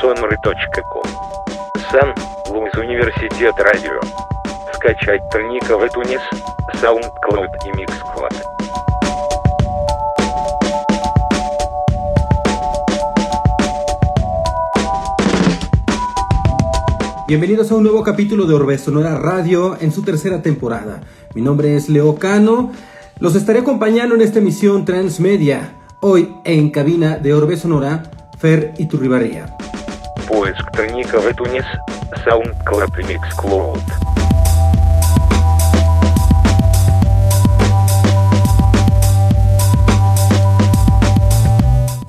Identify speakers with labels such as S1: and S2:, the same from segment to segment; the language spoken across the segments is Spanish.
S1: www.sonry.com Сан Луис Университет Радио. Скачать Тальника в iTunes, SoundCloud и MixCloud.
S2: Bienvenidos a un nuevo capítulo de Orbe Sonora Radio en su tercera temporada. Mi nombre es Leo Cano. Los estaré acompañando en esta emisión Transmedia. Hoy en cabina de Orbe Sonora, Fer Iturribarría.
S1: Поиск Тальника в iTunes, SoundCloud и MixCloud.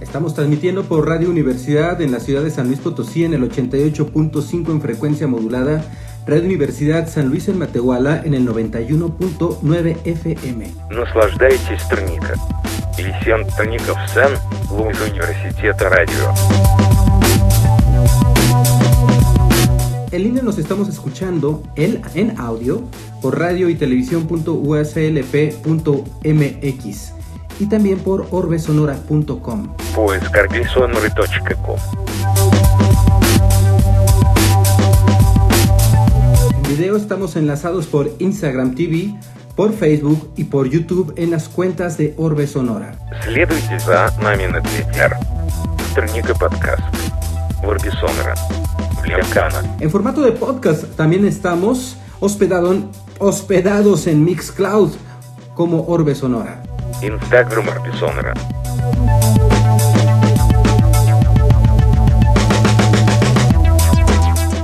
S2: Estamos transmitiendo por Radio Universidad en la ciudad de San Luis Potosí en el 88.5 en frecuencia modulada, Radio Universidad San Luis en Matehuala en el 91.9 FM.
S1: Наслаждайтесь Тальника. Лисен Тальников Сан Луис Университета Радио.
S2: En línea nos estamos escuchando el, en audio por radio y televisión.uslp.mx y también por orbesonora.com.
S1: Поиск argisonry.com.
S2: En video estamos enlazados por Instagram TV, por Facebook y por YouTube en las cuentas de Orbe Sonora.
S1: Следуйте за нами на Twitter. Тальника подкаст. Варбисонера. Леокана.
S2: En formato de podcast también estamos hospedado en, hospedados en Mixcloud como Orbe Sonora.
S1: Instagram Orbe Sonora.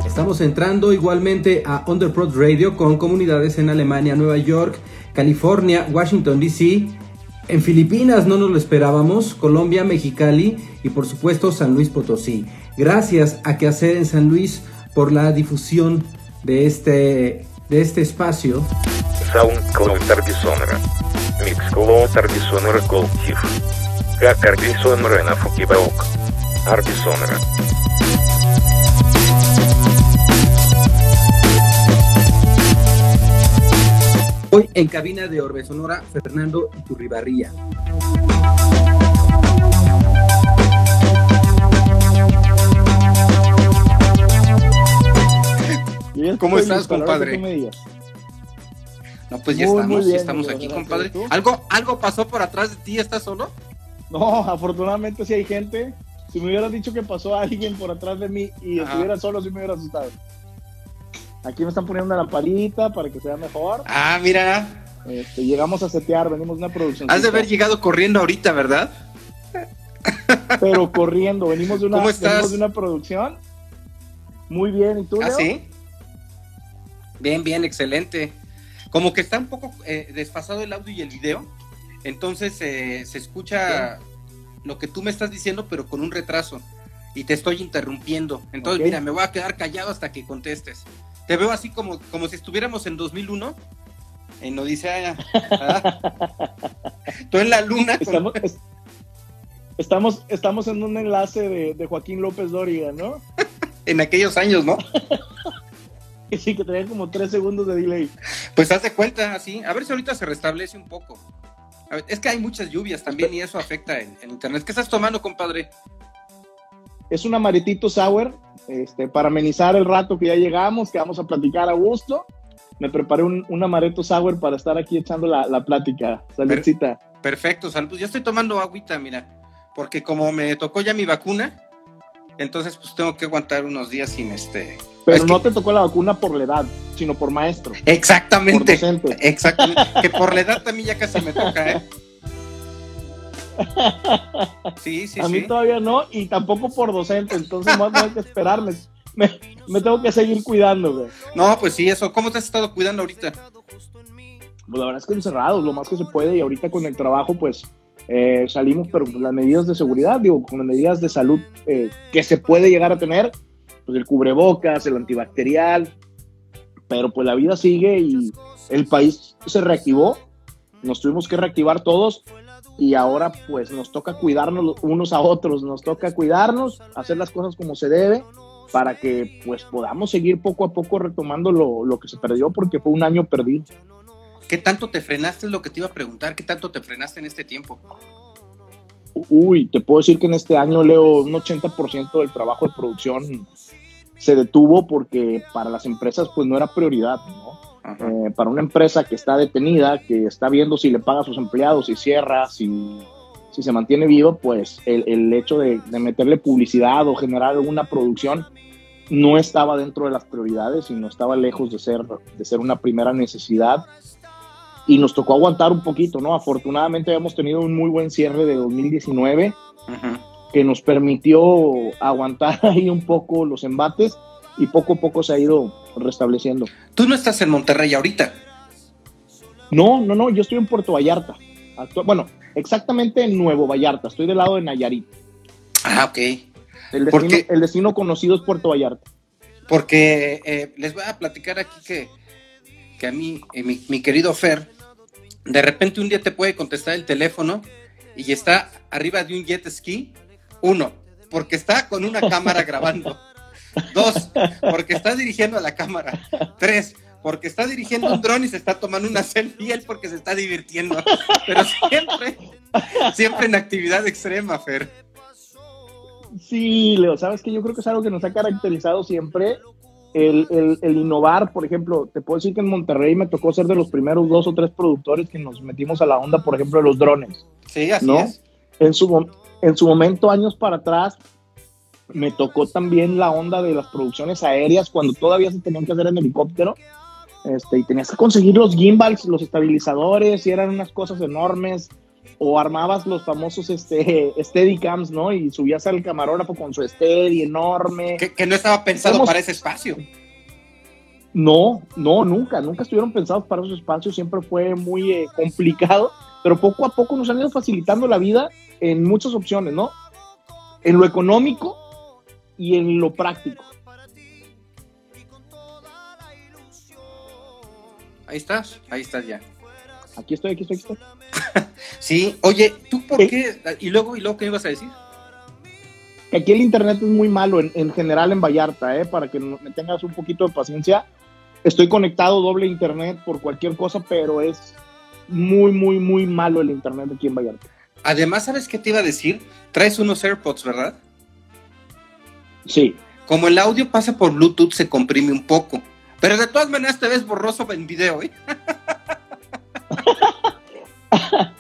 S2: Estamos entrando igualmente a Underprod Radio con comunidades en Alemania, Nueva York, California, Washington DC, en Filipinas no nos lo esperábamos, Colombia, Mexicali y por supuesto San Luis Potosí. Gracias a Quehacer en San Luis por la difusión de este, de este espacio.
S1: SoundCloud Арбисонера. Mixcloud Арбисонера Колтив. Как Арбисонера на Фукибаук.
S2: Hoy en cabina de Orbe Sonora, Fernando Iturribarría.
S3: Ya
S4: ¿Cómo estás, compadre? No, pues ya
S3: Muy,
S4: estamos,
S3: muy
S4: ya estamos aquí, compadre. ¿Algo, ¿Algo pasó por atrás de ti? ¿Estás solo?
S3: No, afortunadamente sí hay gente. Si me hubieras dicho que pasó alguien por atrás de mí y
S4: Ajá.
S3: estuviera solo, sí me hubiera asustado. Aquí me están poniendo una lamparita para que sea mejor.
S4: Ah, mira.
S3: Este, llegamos a setear, venimos de una producción.
S4: Has de haber llegado corriendo ahorita, ¿verdad?
S3: Pero corriendo, venimos de una,
S4: ¿Cómo estás?
S3: venimos de una producción. Muy bien, ¿y tú,
S4: ¿Ah,
S3: Leo?
S4: sí? Bien, bien, excelente. Como que está un poco eh, desfasado el audio y el video. Entonces eh, se escucha lo que tú me estás diciendo, pero con un retraso. Y te estoy interrumpiendo. Entonces, mira, me voy a quedar callado hasta que contestes. Te veo así como, como si estuviéramos en 2001, en Odisea. ¿verdad? Tú en la luna. con-
S3: Estamos, es- estamos, estamos en un enlace de, de Joaquín López Dóriga, ¿no?
S4: en aquellos años, ¿no?
S3: Que sí, que tenía como tres segundos de delay.
S4: Pues haz de cuenta, así. A ver si ahorita se restablece un poco. A ver, es que hay muchas lluvias también y eso afecta en, en internet. ¿Qué estás tomando, compadre?
S3: Es un amaretito sour, este, para amenizar el rato que ya llegamos, que vamos a platicar a gusto. Me preparé un, un amaretto sour para estar aquí echando la, la plática. Saludcita.
S4: Perfecto, salud. Pues yo estoy tomando agüita, mira. Porque como me tocó ya mi vacuna, entonces pues tengo que aguantar unos días sin este.
S3: Pero
S4: es que-
S3: no te tocó la vacuna por la edad, sino por maestro, por
S4: Exactamente.
S3: docente.
S4: Exactamente. que por la edad también ya casi me toca, ¿eh? Sí, sí,
S3: a mí
S4: sí.
S3: todavía no, y tampoco por docente, entonces voy a tener que esperarme. Me, me tengo que seguir cuidando, güey.
S4: No, pues sí, eso. ¿Cómo te has estado cuidando ahorita?
S3: Pues la verdad es que encerrados, lo más que se puede, y ahorita con el trabajo, pues eh, salimos, pero con las medidas de seguridad, digo, con las medidas de salud eh, que se puede llegar a tener, pues el cubrebocas, el antibacterial, pero pues la vida sigue y el país se reactivó, nos tuvimos que reactivar todos y ahora pues nos toca cuidarnos unos a otros, nos toca cuidarnos, hacer las cosas como se debe para que pues podamos seguir poco a poco retomando lo, lo que se perdió porque fue un año perdido.
S4: ¿Qué tanto te frenaste? Es lo que te iba a preguntar. ¿Qué tanto te frenaste en este tiempo?
S3: Uy, te puedo decir que en este año, Leo, un 80% del trabajo de producción se detuvo porque para las empresas pues no era prioridad, ¿no? Eh, para una empresa que está detenida, que está viendo si le paga a sus empleados, si cierra, si, si se mantiene vivo, pues el, el hecho de, de, meterle publicidad o generar alguna producción no estaba dentro de las prioridades y no estaba lejos de ser, de ser una primera necesidad. Y nos tocó aguantar un poquito, ¿no? Afortunadamente habíamos tenido un muy buen cierre de 2019 Ajá. que nos permitió aguantar ahí un poco los embates y poco a poco se ha ido restableciendo.
S4: ¿Tú no estás en Monterrey ahorita?
S3: No, no, no, yo estoy en Puerto Vallarta. Actu bueno, exactamente en Nuevo Vallarta, estoy del lado de Nayarit.
S4: Ah, ok.
S3: El destino, porque, el destino conocido es Puerto Vallarta.
S4: Porque eh, les voy a platicar aquí que, que a mí, eh, mi, mi, querido Fer, de repente un día te puede contestar el teléfono y está arriba de un jet ski. Uno, porque está con una cámara grabando. Dos, porque está dirigiendo a la cámara. Tres, porque está dirigiendo un dron y se está tomando una selfie él porque se está divirtiendo. Pero siempre, siempre en actividad extrema, Fer.
S3: Sí, Leo, sabes que yo creo que es algo que nos ha caracterizado siempre. El, el, el, innovar, por ejemplo, te puedo decir que en Monterrey me tocó ser de los primeros dos o tres productores que nos metimos a la onda, por ejemplo, de los drones.
S4: Sí, así
S3: ¿no?
S4: es.
S3: En su, en su momento, años para atrás, me tocó también la onda de las producciones aéreas cuando todavía se tenían que hacer en helicóptero. Este, y tenías que conseguir los gimbals, los estabilizadores, y eran unas cosas enormes. O armabas los famosos este, Steadicams, ¿no? Y subías al camarógrafo con su Steady enorme.
S4: Que, que no estaba pensado Estamos... para ese espacio.
S3: No, no, nunca, nunca estuvieron pensados para esos espacios, siempre fue muy eh, complicado, pero poco a poco nos han ido facilitando la vida en muchas opciones, ¿no? En lo económico, y en lo práctico.
S4: Ahí estás, ahí estás ya.
S3: Aquí estoy, aquí estoy, aquí estoy.
S4: sí, oye, ¿tú por ¿Eh? qué? Y luego, ¿y luego qué ibas a decir?
S3: Aquí el internet es muy malo en, en general en Vallarta, ¿eh? para que me tengas un poquito de paciencia. Estoy conectado doble internet por cualquier cosa, pero es muy, muy, muy malo el internet aquí en Vallarta.
S4: Además, ¿sabes qué te iba a decir? Traes unos AirPods, ¿verdad?
S3: Sí.
S4: Como el audio pasa por Bluetooth, se comprime un poco. Pero de todas maneras te ves borroso en video, ¿eh?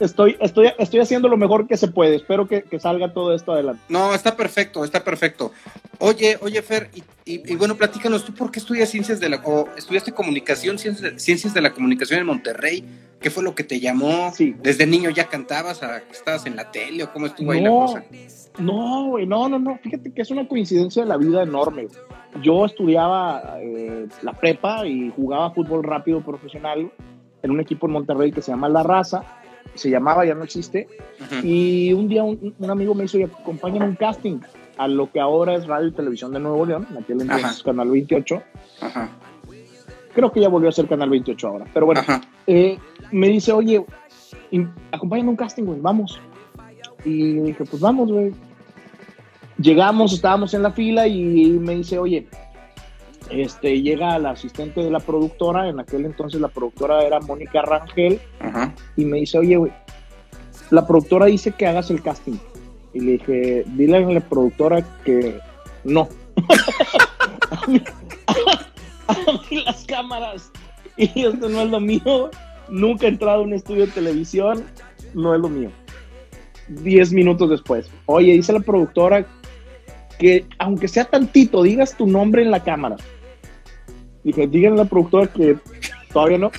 S3: estoy, estoy, estoy haciendo lo mejor que se puede. Espero que, que, salga todo esto adelante.
S4: No, está perfecto, está perfecto. Oye, oye, Fer, y, y, y bueno, platícanos, ¿tú por qué estudias ciencias de la, o estudiaste comunicación, ciencias, ciencias de la comunicación en Monterrey? ¿Qué fue lo que te llamó?
S3: Sí.
S4: ¿Desde niño ya cantabas? A, ¿Estabas en la tele o cómo estuvo
S3: no,
S4: ahí la cosa?
S3: No, güey, no, no, no. Fíjate que es una coincidencia de la vida enorme. Yo estudiaba eh, la prepa y jugaba fútbol rápido profesional en un equipo en Monterrey que se llama La Raza. Se llamaba, ya no existe. Uh -huh. Y un día un, un, amigo me hizo, acompáñame un casting a lo que ahora es Radio y Televisión de Nuevo León, en aquel entonces Ajá. Canal 28.
S4: Ajá.
S3: Creo que ya volvió a ser Canal 28 ahora. Pero bueno, eh, me dice, oye, acompáñame un casting, güey, vamos. Y dije, pues vamos, güey. Llegamos, estábamos en la fila y me dice, oye, este, llega la asistente de la productora, en aquel entonces la productora era Mónica Rangel,
S4: Ajá.
S3: y me dice, oye, güey, la productora dice que hagas el casting. Y le dije, dile a la productora que no. a, mí, a, mí, las cámaras, y esto no es lo mío. Nunca he entrado a un estudio de televisión, no es lo mío. Diez minutos después, oye, dice la productora que aunque sea tantito, digas tu nombre en la cámara. Dije, díganle a la productora que todavía no.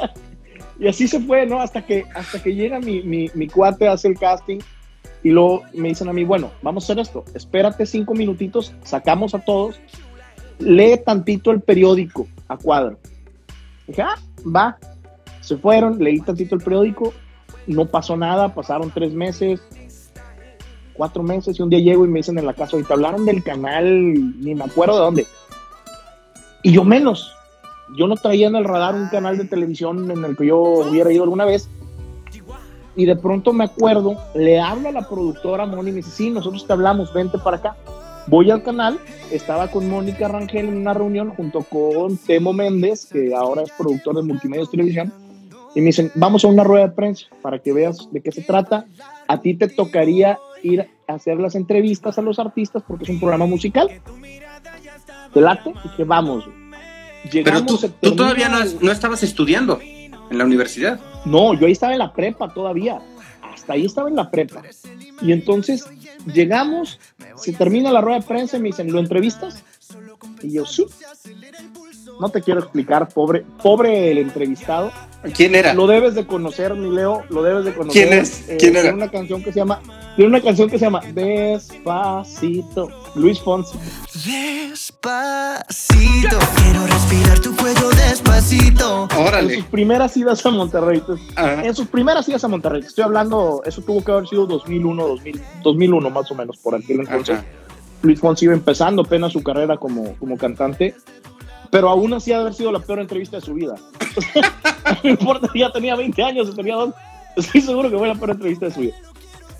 S3: y así se fue, ¿no? Hasta que, hasta que llega mi, mi, mi cuate, hace el casting y luego me dicen a mí, bueno, vamos a hacer esto, espérate cinco minutitos, sacamos a todos, lee tantito el periódico a cuadro. Dije, ah, va. Se fueron, leí tantito el periódico, no pasó nada, pasaron tres meses, cuatro meses, y un día llego y me dicen en la casa, ahorita hablaron del canal, ni me acuerdo de dónde. Y yo menos. Yo no traía en el radar un canal de televisión en el que yo hubiera ido alguna vez. Y de pronto me acuerdo, le hablo a la productora Moni y me dice, sí, nosotros te hablamos, vente para acá. Voy al canal, estaba con Mónica Rangel en una reunión junto con Temo Méndez, que ahora es productor de Multimedios Televisión, y me dicen, vamos a una rueda de prensa para que veas de qué se trata. A ti te tocaría ir a hacer las entrevistas a los artistas porque es un programa musical. ¿Te late? Y que vamos.
S4: Pero tú, tú todavía no, no, estabas estudiando en la universidad.
S3: No, yo ahí estaba en la prepa todavía. Hasta ahí estaba en la prepa. Y entonces llegamos, se termina la rueda de prensa y me dicen, ¿lo entrevistas? Y yo, sí. No te quiero explicar, pobre, pobre el entrevistado.
S4: ¿Quién era?
S3: Lo debes de conocer, mi Leo, lo debes de conocer.
S4: ¿Quién es? Eh, ¿Quién era?
S3: Tiene una canción que se llama, tiene una canción que se llama Despacito, Luis Fonsi.
S5: Despacito, quiero respirar tu cuello despacito.
S4: Órale.
S3: En sus primeras idas a Monterrey, en sus primeras idas a Monterrey, estoy hablando, eso tuvo que haber sido 2001, 2000, 2001 más o menos, por aquel entonces. Ajá. Luis Fonsi iba empezando apenas su carrera como, como cantante pero aún así ha de haber sido la peor entrevista de su vida. no importa, ya tenía 20 años, tenía dos. Estoy seguro que fue la peor entrevista de su vida.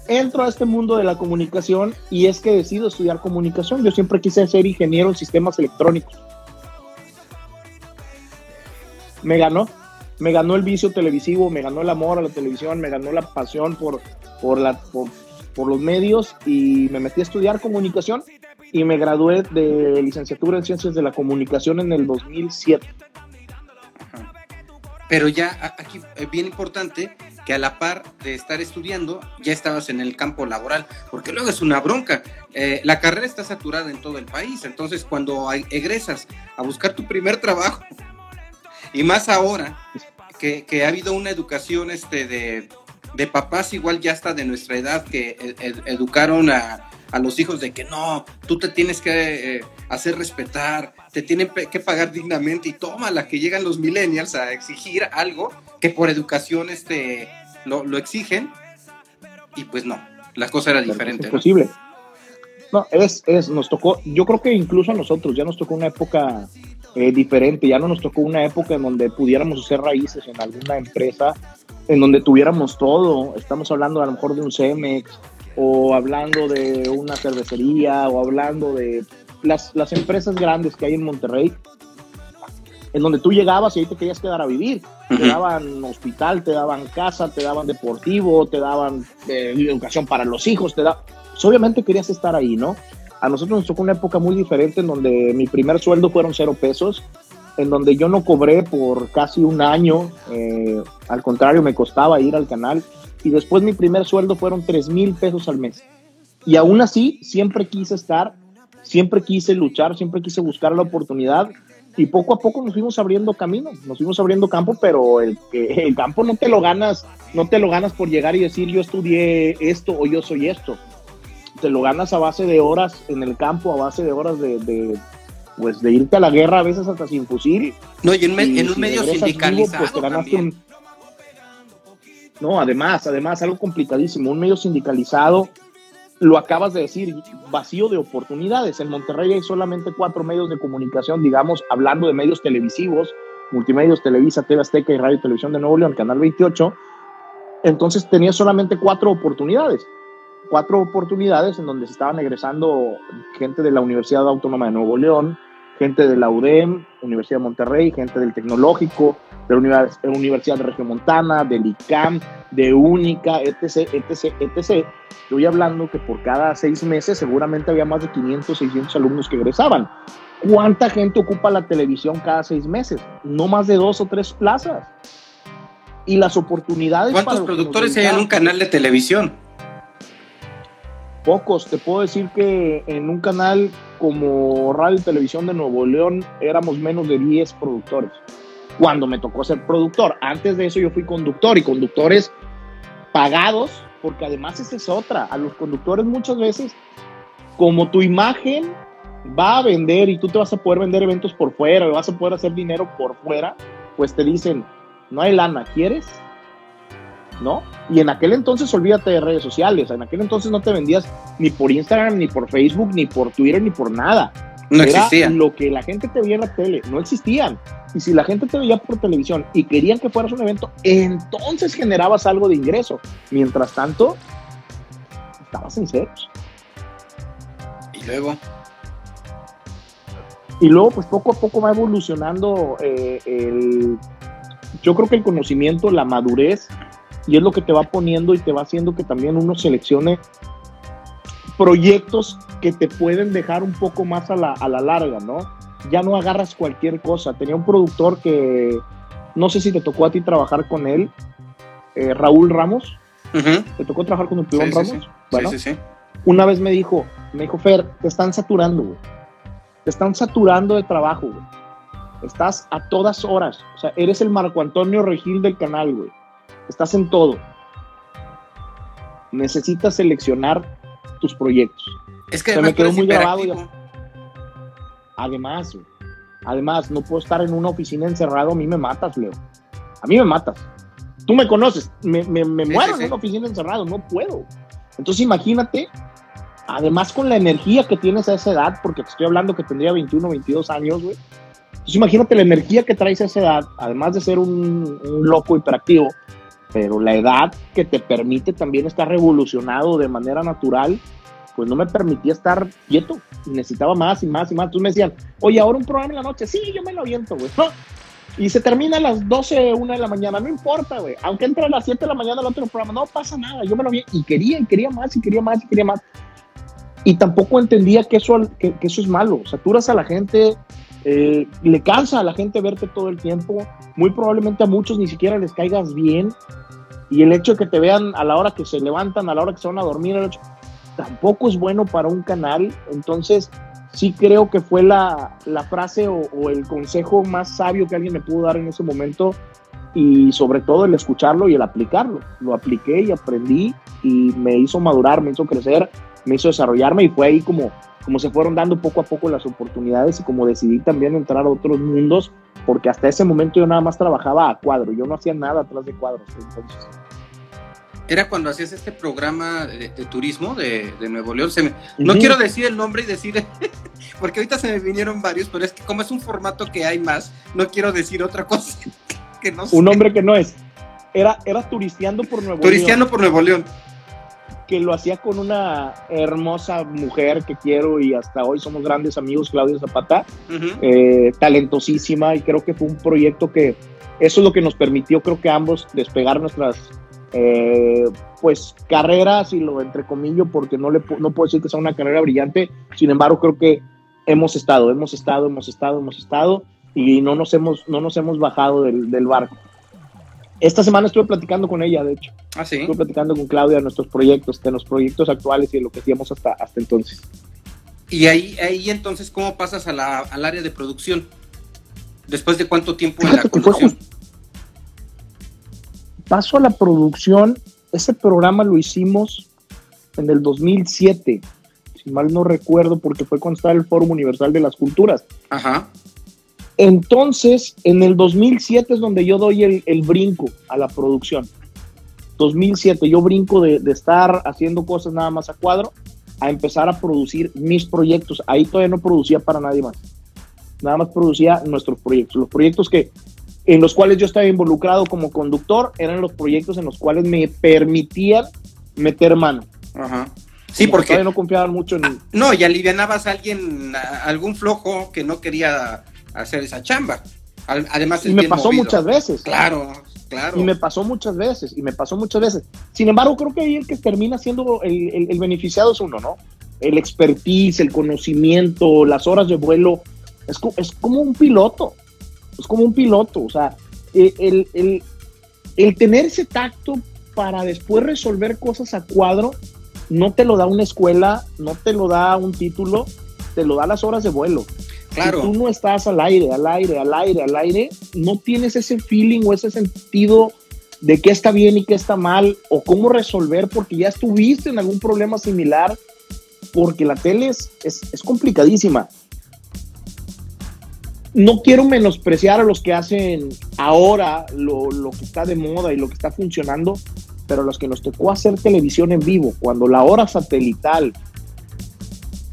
S3: Entro a este mundo de la comunicación y es que decido estudiar comunicación. Yo siempre quise ser ingeniero en sistemas electrónicos. Me ganó, me ganó el vicio televisivo, me ganó el amor a la televisión, me ganó la pasión por, por, la, por, por los medios y me metí a estudiar comunicación y me gradué de licenciatura en Ciencias de la Comunicación en el 2007.
S4: Pero ya aquí es bien importante que a la par de estar estudiando ya estabas en el campo laboral, porque luego es una bronca. Eh, la carrera está saturada en todo el país, entonces cuando egresas a buscar tu primer trabajo, y más ahora que, ha habido una educación este, de, de, papás igual ya hasta de nuestra edad que ed, educaron a, a los hijos de que no, tú te tienes que eh, hacer respetar, te tienen que pagar dignamente y toma la que llegan los millennials a exigir algo que por educación este, lo, lo exigen y pues no, la cosa era diferente.
S3: Es posible. ¿no? no, es, es, nos tocó, yo creo que incluso a nosotros ya nos tocó una época eh, diferente, ya no nos tocó una época en donde pudiéramos hacer raíces en alguna empresa, en donde tuviéramos todo, estamos hablando a lo mejor de un CEMEX, o hablando de una cervecería, o hablando de las, las empresas grandes que hay en Monterrey, en donde tú llegabas y ahí te querías quedar a vivir. Uh -huh. Te daban hospital, te daban casa, te daban deportivo, te daban eh, educación para los hijos, te da... Pues obviamente querías estar ahí, ¿no? A nosotros nos tocó una época muy diferente en donde mi primer sueldo fueron cero pesos, en donde yo no cobré por casi un año, eh, al contrario, me costaba ir al canal y después mi primer sueldo fueron 3 mil pesos al mes. Y aún así, siempre quise estar, siempre quise luchar, siempre quise buscar la oportunidad y poco a poco nos fuimos abriendo camino, nos fuimos abriendo campo, pero el, el campo no te lo ganas, no te lo ganas por llegar y decir yo estudié esto o yo soy esto. Te lo ganas a base de horas en el campo, a base de horas de, de pues de irte a la guerra a veces hasta sin fusil.
S4: No, y en, y en un si medio sindicalizado vivo, pues también. Un,
S3: no, además, además, algo complicadísimo, un medio sindicalizado, lo acabas de decir, vacío de oportunidades. En Monterrey hay solamente cuatro medios de comunicación, digamos, hablando de medios televisivos, multimedios, Televisa, TV Azteca y Radio Televisión de Nuevo León, Canal 28. Entonces tenía solamente cuatro oportunidades, cuatro oportunidades en donde se estaban egresando gente de la Universidad Autónoma de Nuevo León, gente de la UDEM, Universidad de Monterrey, gente del Tecnológico, de la Universidad de Regiomontana, del ICAM, de Única, etc., etc., etc. Estoy hablando que por cada seis meses seguramente había más de 500, 600 alumnos que egresaban. ¿Cuánta gente ocupa la televisión cada seis meses? No más de dos o tres plazas. Y las oportunidades...
S4: ¿Cuántos para productores hay en un canal de televisión?
S3: Pocos. Te puedo decir que en un canal como Radio y Televisión de Nuevo León éramos menos de 10 productores cuando me tocó ser productor. Antes de eso yo fui conductor y conductores pagados, porque además esa es otra. A los conductores muchas veces, como tu imagen va a vender y tú te vas a poder vender eventos por fuera, vas a poder hacer dinero por fuera, pues te dicen, no hay lana, ¿quieres? ¿No? Y en aquel entonces olvídate de redes sociales, en aquel entonces no te vendías ni por Instagram, ni por Facebook, ni por Twitter, ni por nada.
S4: No existía.
S3: Lo que la gente te veía en la tele, no existían. Y si la gente te veía por televisión y querían que fueras un evento, entonces generabas algo de ingreso. Mientras tanto, estabas en ceros.
S4: Y luego.
S3: Y luego, pues poco a poco va evolucionando eh, el, Yo creo que el conocimiento, la madurez, y es lo que te va poniendo y te va haciendo que también uno seleccione proyectos que te pueden dejar un poco más a la, a la larga, ¿no? Ya no agarras cualquier cosa. Tenía un productor que, no sé si te tocó a ti trabajar con él, eh, Raúl Ramos. ¿Te tocó trabajar con el
S4: Sí,
S3: Ramos?
S4: sí.
S3: Bueno,
S4: Sí, sí, sí.
S3: una vez me dijo, me dijo, Fer, te están saturando, güey. Te están saturando de trabajo, güey. Estás a todas horas. O sea, eres el Marco Antonio Regil del canal, güey. Estás en todo. Necesitas seleccionar tus proyectos.
S4: Es que
S3: me quedó muy grabado. Además, además, no puedo estar en una oficina encerrado. A mí me matas, Leo. A mí me matas. Tú me conoces. Me, me- me
S4: Sí,
S3: muero
S4: sí, sí.
S3: en una oficina encerrado. No puedo. Entonces, imagínate, además con la energía que tienes a esa edad, porque te estoy hablando que tendría 21, 22 años, güey. Entonces, imagínate la energía que traes a esa edad, además de ser un, un loco hiperactivo, pero la edad que te permite también estar revolucionado de manera natural, pues no me permitía estar quieto. Necesitaba más y más y más. Entonces me decían, oye, ahora un programa en la noche. Sí, yo me lo aviento, güey. No. Y se termina a las 12, 1 de la mañana. No importa, güey. Aunque entre a las 7 de la mañana el otro programa, no pasa nada. Yo me lo aviento. Y quería, y quería más, y quería más, y quería más. Y tampoco entendía que eso, que, que eso es malo. Saturas a la gente, eh, le cansa a la gente verte todo el tiempo. Muy probablemente a muchos ni siquiera les caigas bien. Y el hecho de que te vean a la hora que se levantan, a la hora que se van a dormir, hecho- tampoco es bueno para un canal. Entonces, sí creo que fue la, la frase o, o el consejo más sabio que alguien me pudo dar en ese momento. Y sobre todo el escucharlo y el aplicarlo. Lo apliqué y aprendí y me hizo madurar, me hizo crecer, me hizo desarrollarme y fue ahí como, como se fueron dando poco a poco las oportunidades y como decidí también entrar a otros mundos porque hasta ese momento yo nada más trabajaba a cuadro, yo no hacía nada atrás de cuadros. Entonces,
S4: Era cuando hacías este programa de, de turismo de, de Nuevo León. Se me- No
S3: Ujú.
S4: quiero decir el nombre y decir, porque ahorita se me vinieron varios, pero es que como es un formato que hay más, no quiero decir otra cosa que no sé.
S3: un hombre que no es. Era, era turisteando por Nuevo
S4: Turistiano por Nuevo León.
S3: Que lo hacía con una hermosa mujer que quiero y hasta hoy somos grandes amigos, Claudia Zapata, eh, talentosísima y creo que fue un proyecto que eso es lo que nos permitió, creo que ambos despegar nuestras eh, pues carreras y lo entre comillas porque no le no puedo decir que sea una carrera brillante, sin embargo creo que hemos estado, hemos estado, hemos estado, hemos estado y no nos hemos no nos hemos bajado del, del barco. Esta semana estuve platicando con ella, de hecho,
S4: Ah, sí.
S3: estuve platicando con Claudia de nuestros proyectos, de los proyectos actuales y de lo que hacíamos hasta, hasta entonces.
S4: Y ahí, ahí entonces, ¿cómo pasas a la- al área de producción? ¿Después de cuánto tiempo en la conducción?
S3: paso a la producción, ese programa lo hicimos en el 2007, si mal no recuerdo, porque fue cuando estaba el Foro Universal de las Culturas.
S4: Ajá.
S3: Entonces, en el 2007 es donde yo doy el, el brinco a la producción. 2007, yo brinco de, de estar haciendo cosas nada más a cuadro a empezar a producir mis proyectos. Ahí todavía no producía para nadie más. Nada más producía nuestros proyectos. Los proyectos que en los cuales yo estaba involucrado como conductor eran los proyectos en los cuales me permitían meter mano.
S4: Ajá. Sí, porque
S3: no confiaban mucho en
S4: no, y alivianabas a alguien, a algún flojo que no quería hacer esa chamba. Además,
S3: y me pasó
S4: movido.
S3: muchas veces.
S4: Claro, claro.
S3: Y me pasó muchas veces, y me pasó muchas veces. Sin embargo, creo que ahí el que termina siendo el, el- el beneficiado es uno, ¿no? El expertise, el conocimiento, las horas de vuelo. Es, es como un piloto. Es como un piloto. O sea, eh, el, el- el tener ese tacto para después resolver cosas a cuadro no te lo da una escuela, no te lo da un título, te lo da las horas de vuelo.
S4: Claro.
S3: Si tú no estás al aire, al aire, al aire, al aire, no tienes ese feeling o ese sentido de qué está bien y qué está mal o cómo resolver porque ya estuviste en algún problema similar porque la tele es, es, es complicadísima. No quiero menospreciar a los que hacen ahora lo, lo que está de moda y lo que está funcionando, pero a los que nos tocó hacer televisión en vivo, cuando la hora satelital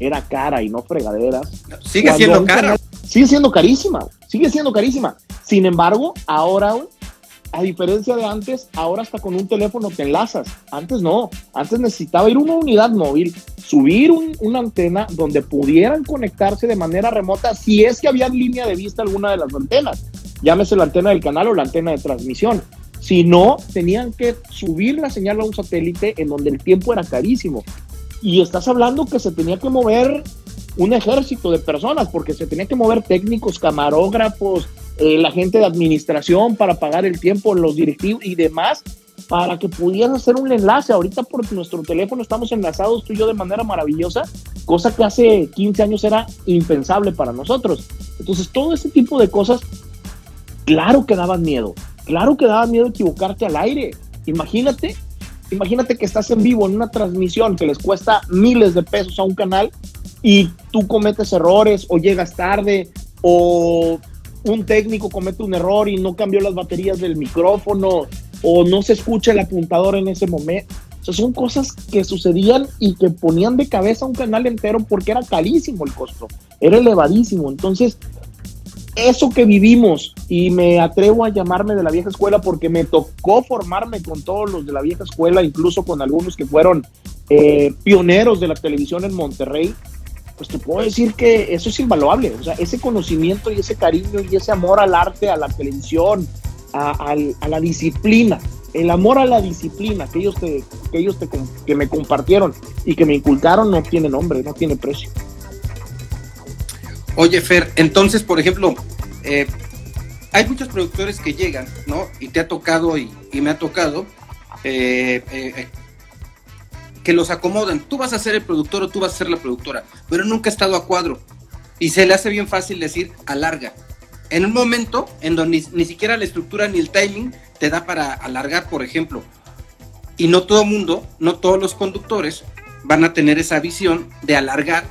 S3: era cara y no fregaderas,
S4: Sigue
S3: cuando
S4: siendo cara.
S3: canal- Sigue siendo carísima, sigue siendo carísima. Sin embargo, ahora, a diferencia de antes, ahora hasta con un teléfono te enlazas. Antes no, antes necesitaba ir a una unidad móvil, subir un- una antena donde pudieran conectarse de manera remota si es que había línea de vista alguna de las antenas. llámese la antena del canal o la antena de transmisión. Si no, tenían que subir la señal a un satélite en donde el tiempo era carísimo. Y estás hablando que se tenía que mover un ejército de personas, porque se tenía que mover técnicos, camarógrafos, eh, la gente de administración para pagar el tiempo, los directivos y demás, para que pudieran hacer un enlace. Ahorita por nuestro teléfono estamos enlazados tú y yo de manera maravillosa, cosa que hace 15 años era impensable para nosotros. Entonces, todo ese tipo de cosas, claro que daban miedo, claro que daban miedo equivocarte al aire. Imagínate, imagínate que estás en vivo en una transmisión que les cuesta miles de pesos a un canal y tú cometes errores o llegas tarde o un técnico comete un error y no cambió las baterías del micrófono o no se escucha el apuntador en ese momento. O sea, son cosas que sucedían y que ponían de cabeza un canal entero porque era carísimo el costo, era elevadísimo. Entonces, eso que vivimos, y me atrevo a llamarme de la vieja escuela porque me tocó formarme con todos los de la vieja escuela, incluso con algunos que fueron eh, pioneros de la televisión en Monterrey, pues te puedo decir que eso es invaluable. O sea, ese conocimiento y ese cariño y ese amor al arte, a la televisión, a, la disciplina, el amor a la disciplina que ellos, te, que, ellos te, que me compartieron y que me inculcaron no tiene nombre, no tiene precio.
S4: Oye, Fer, entonces, por ejemplo, eh, hay muchos productores que llegan, ¿no? Y te ha tocado y, me ha tocado eh, eh, que los acomodan. Tú vas a ser el productor o tú vas a ser la productora, pero nunca ha estado a cuadro. Y se le hace bien fácil decir alarga. En un momento en donde ni, siquiera la estructura ni el timing te da para alargar, por ejemplo. Y no todo mundo, no todos los conductores van a tener esa visión de alargar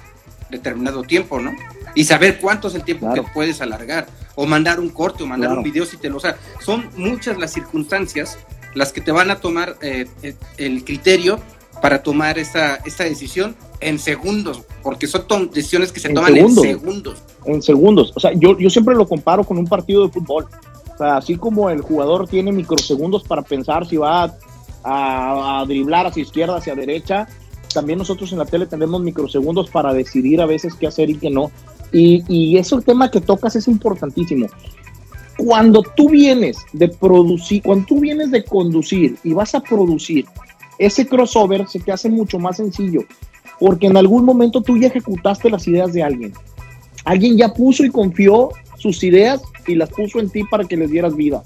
S4: determinado tiempo, ¿no? Y saber cuánto es el tiempo que puedes alargar, o mandar un corte, o mandar un video si te lo... O sea, son muchas las circunstancias las que te van a tomar eh, eh, el criterio para tomar esta, esta decisión en segundos, porque son decisiones que se toman en segundos.
S3: En segundos. O sea, yo, yo siempre lo comparo con un partido de fútbol. O sea, así como el jugador tiene microsegundos para pensar si va a, a, driblar hacia izquierda, hacia derecha, también nosotros en la tele tenemos microsegundos para decidir a veces qué hacer y qué no. Y, y eso el tema que tocas es importantísimo. Cuando tú vienes de producir, cuando tú vienes de conducir y vas a producir ese crossover se te hace mucho más sencillo, porque en algún momento tú ya ejecutaste las ideas de alguien. Alguien ya puso y confió sus ideas y las puso en ti para que les dieras vida.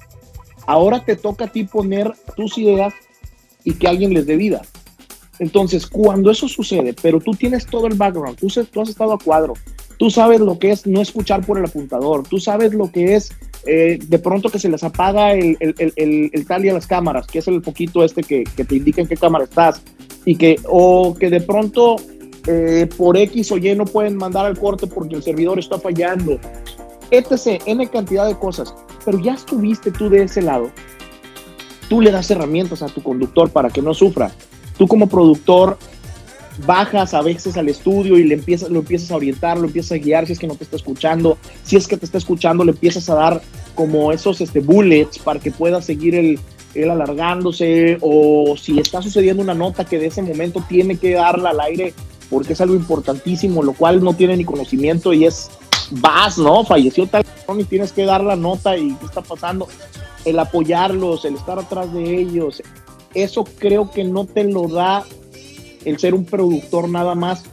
S3: Ahora te toca a ti poner tus ideas y que alguien les dé vida. Entonces, cuando eso sucede, pero tú tienes todo el background, tú, tú has estado a cuadro, tú sabes lo que es no escuchar por el apuntador, tú sabes lo que es eh, de pronto que se les apaga el, el, el, tal y a las cámaras, que es el poquito este que, que, te indica en qué cámara estás, y que, o que de pronto eh, por X o Y no pueden mandar al corte porque el servidor está fallando, etc., N cantidad de cosas, pero ya estuviste tú de ese lado, tú le das herramientas a tu conductor para que no sufra, tú como productor bajas a veces al estudio y le empiezas, lo empiezas a orientar, lo empiezas a guiar si es que no te está escuchando, si es que te está escuchando, le empiezas a dar como esos este, bullets para que pueda seguir el, el alargándose o si está sucediendo una nota que de ese momento tiene que darla al aire porque es algo importantísimo, lo cual no tiene ni conocimiento y es vas, ¿no? Falleció tal y tienes que dar la nota y qué está pasando. El apoyarlos, el estar atrás de ellos, eso creo que no te lo da el ser un productor nada más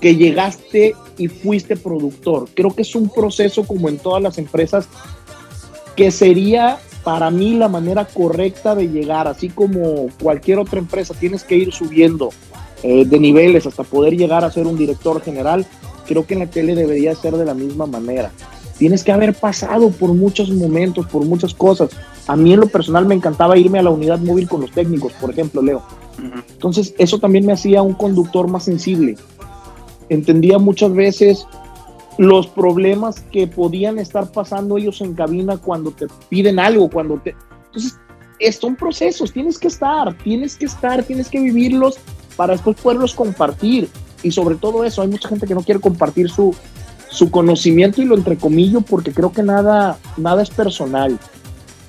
S3: que llegaste y fuiste productor. Creo que es un proceso como en todas las empresas que sería para mí la manera correcta de llegar, así como cualquier otra empresa, tienes que ir subiendo eh, de niveles hasta poder llegar a ser un director general. Creo que en la tele debería ser de la misma manera. Tienes que haber pasado por muchos momentos, por muchas cosas. A mí en lo personal me encantaba irme a la unidad móvil con los técnicos, por ejemplo, Leo. Entonces eso también me hacía un conductor más sensible. Entendía muchas veces los problemas que podían estar pasando ellos en cabina cuando te piden algo, cuando te... Entonces, son procesos, tienes que estar, tienes que estar, tienes que vivirlos para después poderlos compartir. Y sobre todo eso, hay mucha gente que no quiere compartir su, su conocimiento y lo entrecomillo porque creo que nada, nada es personal.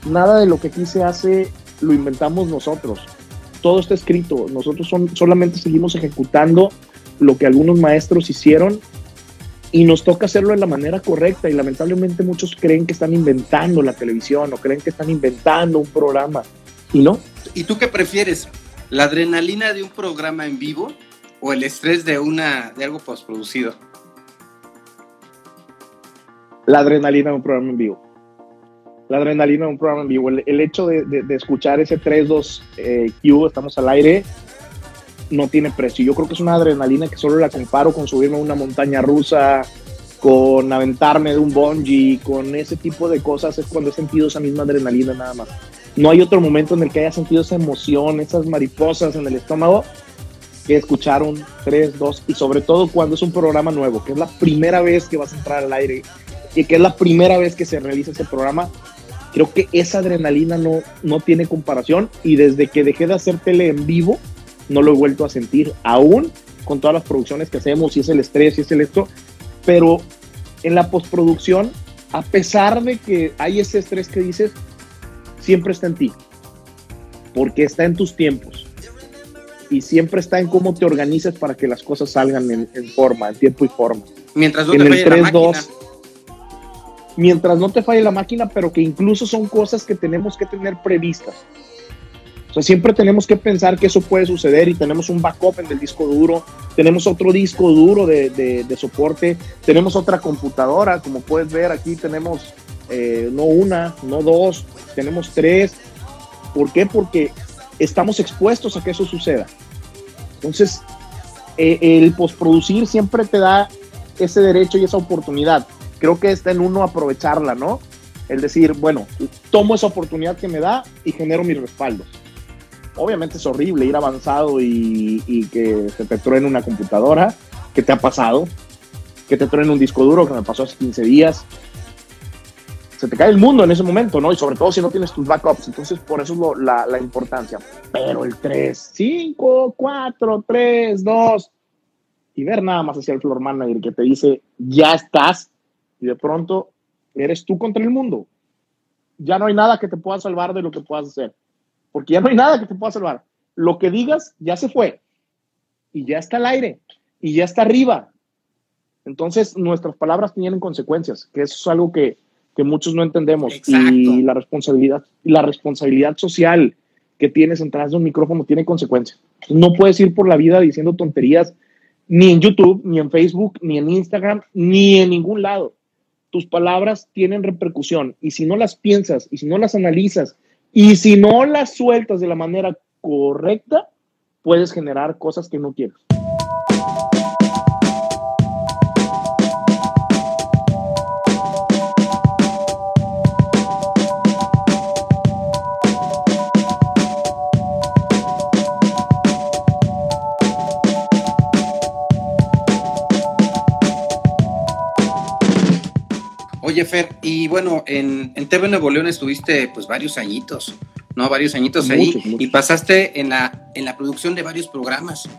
S3: Nada de lo que aquí se hace lo inventamos nosotros todo está escrito. Nosotros son, solamente seguimos ejecutando lo que algunos maestros hicieron y nos toca hacerlo de la manera correcta y lamentablemente muchos creen que están inventando la televisión o creen que están inventando un programa y no.
S4: ¿Y tú qué prefieres? ¿La adrenalina de un programa en vivo o el estrés de una de algo postproducido?
S3: La adrenalina de un programa en vivo. La adrenalina de un programa en vivo. El, hecho de, escuchar ese 3-2 eh, Q, estamos al aire, no tiene precio. Yo creo que es una adrenalina que solo la comparo con subirme a una montaña rusa, con aventarme de un bungee, con ese tipo de cosas. Es cuando he sentido esa misma adrenalina nada más. No hay otro momento en el que haya sentido esa emoción, esas mariposas en el estómago, que escuchar un 3, 2 y sobre todo cuando es un programa nuevo, que es la primera vez que vas a entrar al aire y que es la primera vez que se realiza ese programa, creo que esa adrenalina no, no tiene comparación y desde que dejé de hacer tele en vivo, no lo he vuelto a sentir, aún con todas las producciones que hacemos, si es el estrés, si es el esto, pero en la postproducción, a pesar de que hay ese estrés que dices, siempre está en ti, porque está en tus tiempos y siempre está en cómo te organizas para que las cosas salgan en, forma, en tiempo y forma.
S4: Mientras
S3: en el 3-2, mientras no te falle la máquina, pero que incluso son cosas que tenemos que tener previstas. O sea, siempre tenemos que pensar que eso puede suceder y tenemos un backup en el disco duro, tenemos otro disco duro de, de, de soporte, tenemos otra computadora, como puedes ver aquí tenemos eh, no una, no dos, tenemos tres. ¿Por qué? Porque estamos expuestos a que eso suceda. Entonces, eh, el postproducir siempre te da ese derecho y esa oportunidad. Creo que está en uno aprovecharla, ¿no? El decir, bueno, tomo esa oportunidad que me da y genero mis respaldos obviamente es horrible ir avanzado y, y, que se te truene una computadora, que te ha pasado, que te truene un disco duro, que me pasó hace 15 días. Se te cae el mundo en ese momento, ¿no? Y sobre todo si no tienes tus backups. Entonces, por eso es lo, la, la, importancia. Pero el 3, 5, 4, 3, 2. Y ver nada más hacia el floor manager que te dice, ya estás. Y de pronto eres tú contra el mundo. Ya no hay nada que te pueda salvar de lo que puedas hacer porque ya no hay nada que te pueda salvar. Lo que digas ya se fue y ya está al aire y ya está arriba. Entonces, nuestras palabras tienen consecuencias, que eso es algo que, que muchos no entendemos.
S4: Exacto.
S3: Y la responsabilidad, la responsabilidad social que tienes atrás de un micrófono tiene consecuencias. No puedes ir por la vida diciendo tonterías ni en YouTube, ni en Facebook, ni en Instagram, ni en ningún lado. Tus palabras tienen repercusión y si no las piensas y si no las analizas y si no las sueltas de la manera correcta, puedes generar cosas que no quieres.
S4: Oye, Fer, y bueno, en, en TV Nuevo León estuviste pues varios añitos, ¿no? Varios añitos ahí y pasaste en la, en la producción de varios programas,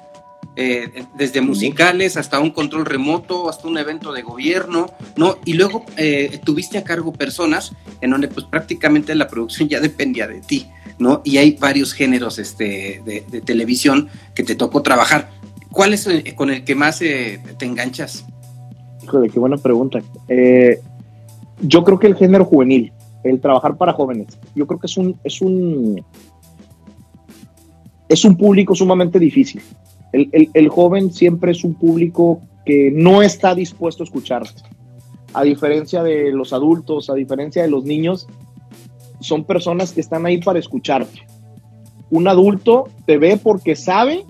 S4: eh, desde musicales hasta un control remoto, hasta un evento de gobierno, ¿no? Y luego eh, tuviste a cargo personas en donde pues prácticamente la producción ya dependía de ti, ¿no? Y hay varios géneros este, de, de televisión que te tocó trabajar. ¿Cuál es el, con el que más eh, te enganchas?
S3: Híjole, qué buena pregunta. Eh, yo creo que el género juvenil, el trabajar para jóvenes, yo creo que es un, es un, es un público sumamente difícil. El, el, joven siempre es un público que no está dispuesto a escucharte. A diferencia de los adultos, a diferencia de los niños, son personas que están ahí para escucharte. Un adulto te ve porque sabe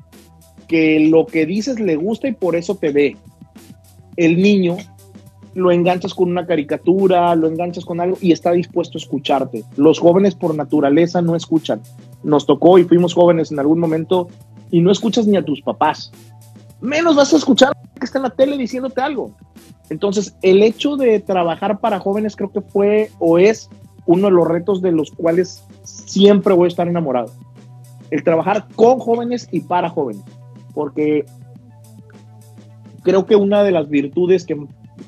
S3: que lo que dices le gusta y por eso te ve. El niño lo enganchas con una caricatura, lo enganchas con algo y está dispuesto a escucharte. Los jóvenes por naturaleza no escuchan. Nos tocó y fuimos jóvenes en algún momento y no escuchas ni a tus papás. Menos vas a escuchar que está en la tele diciéndote algo. Entonces, el hecho de trabajar para jóvenes creo que fue o es uno de los retos de los cuales siempre voy a estar enamorado. El trabajar con jóvenes y para jóvenes. Porque creo que una de las virtudes que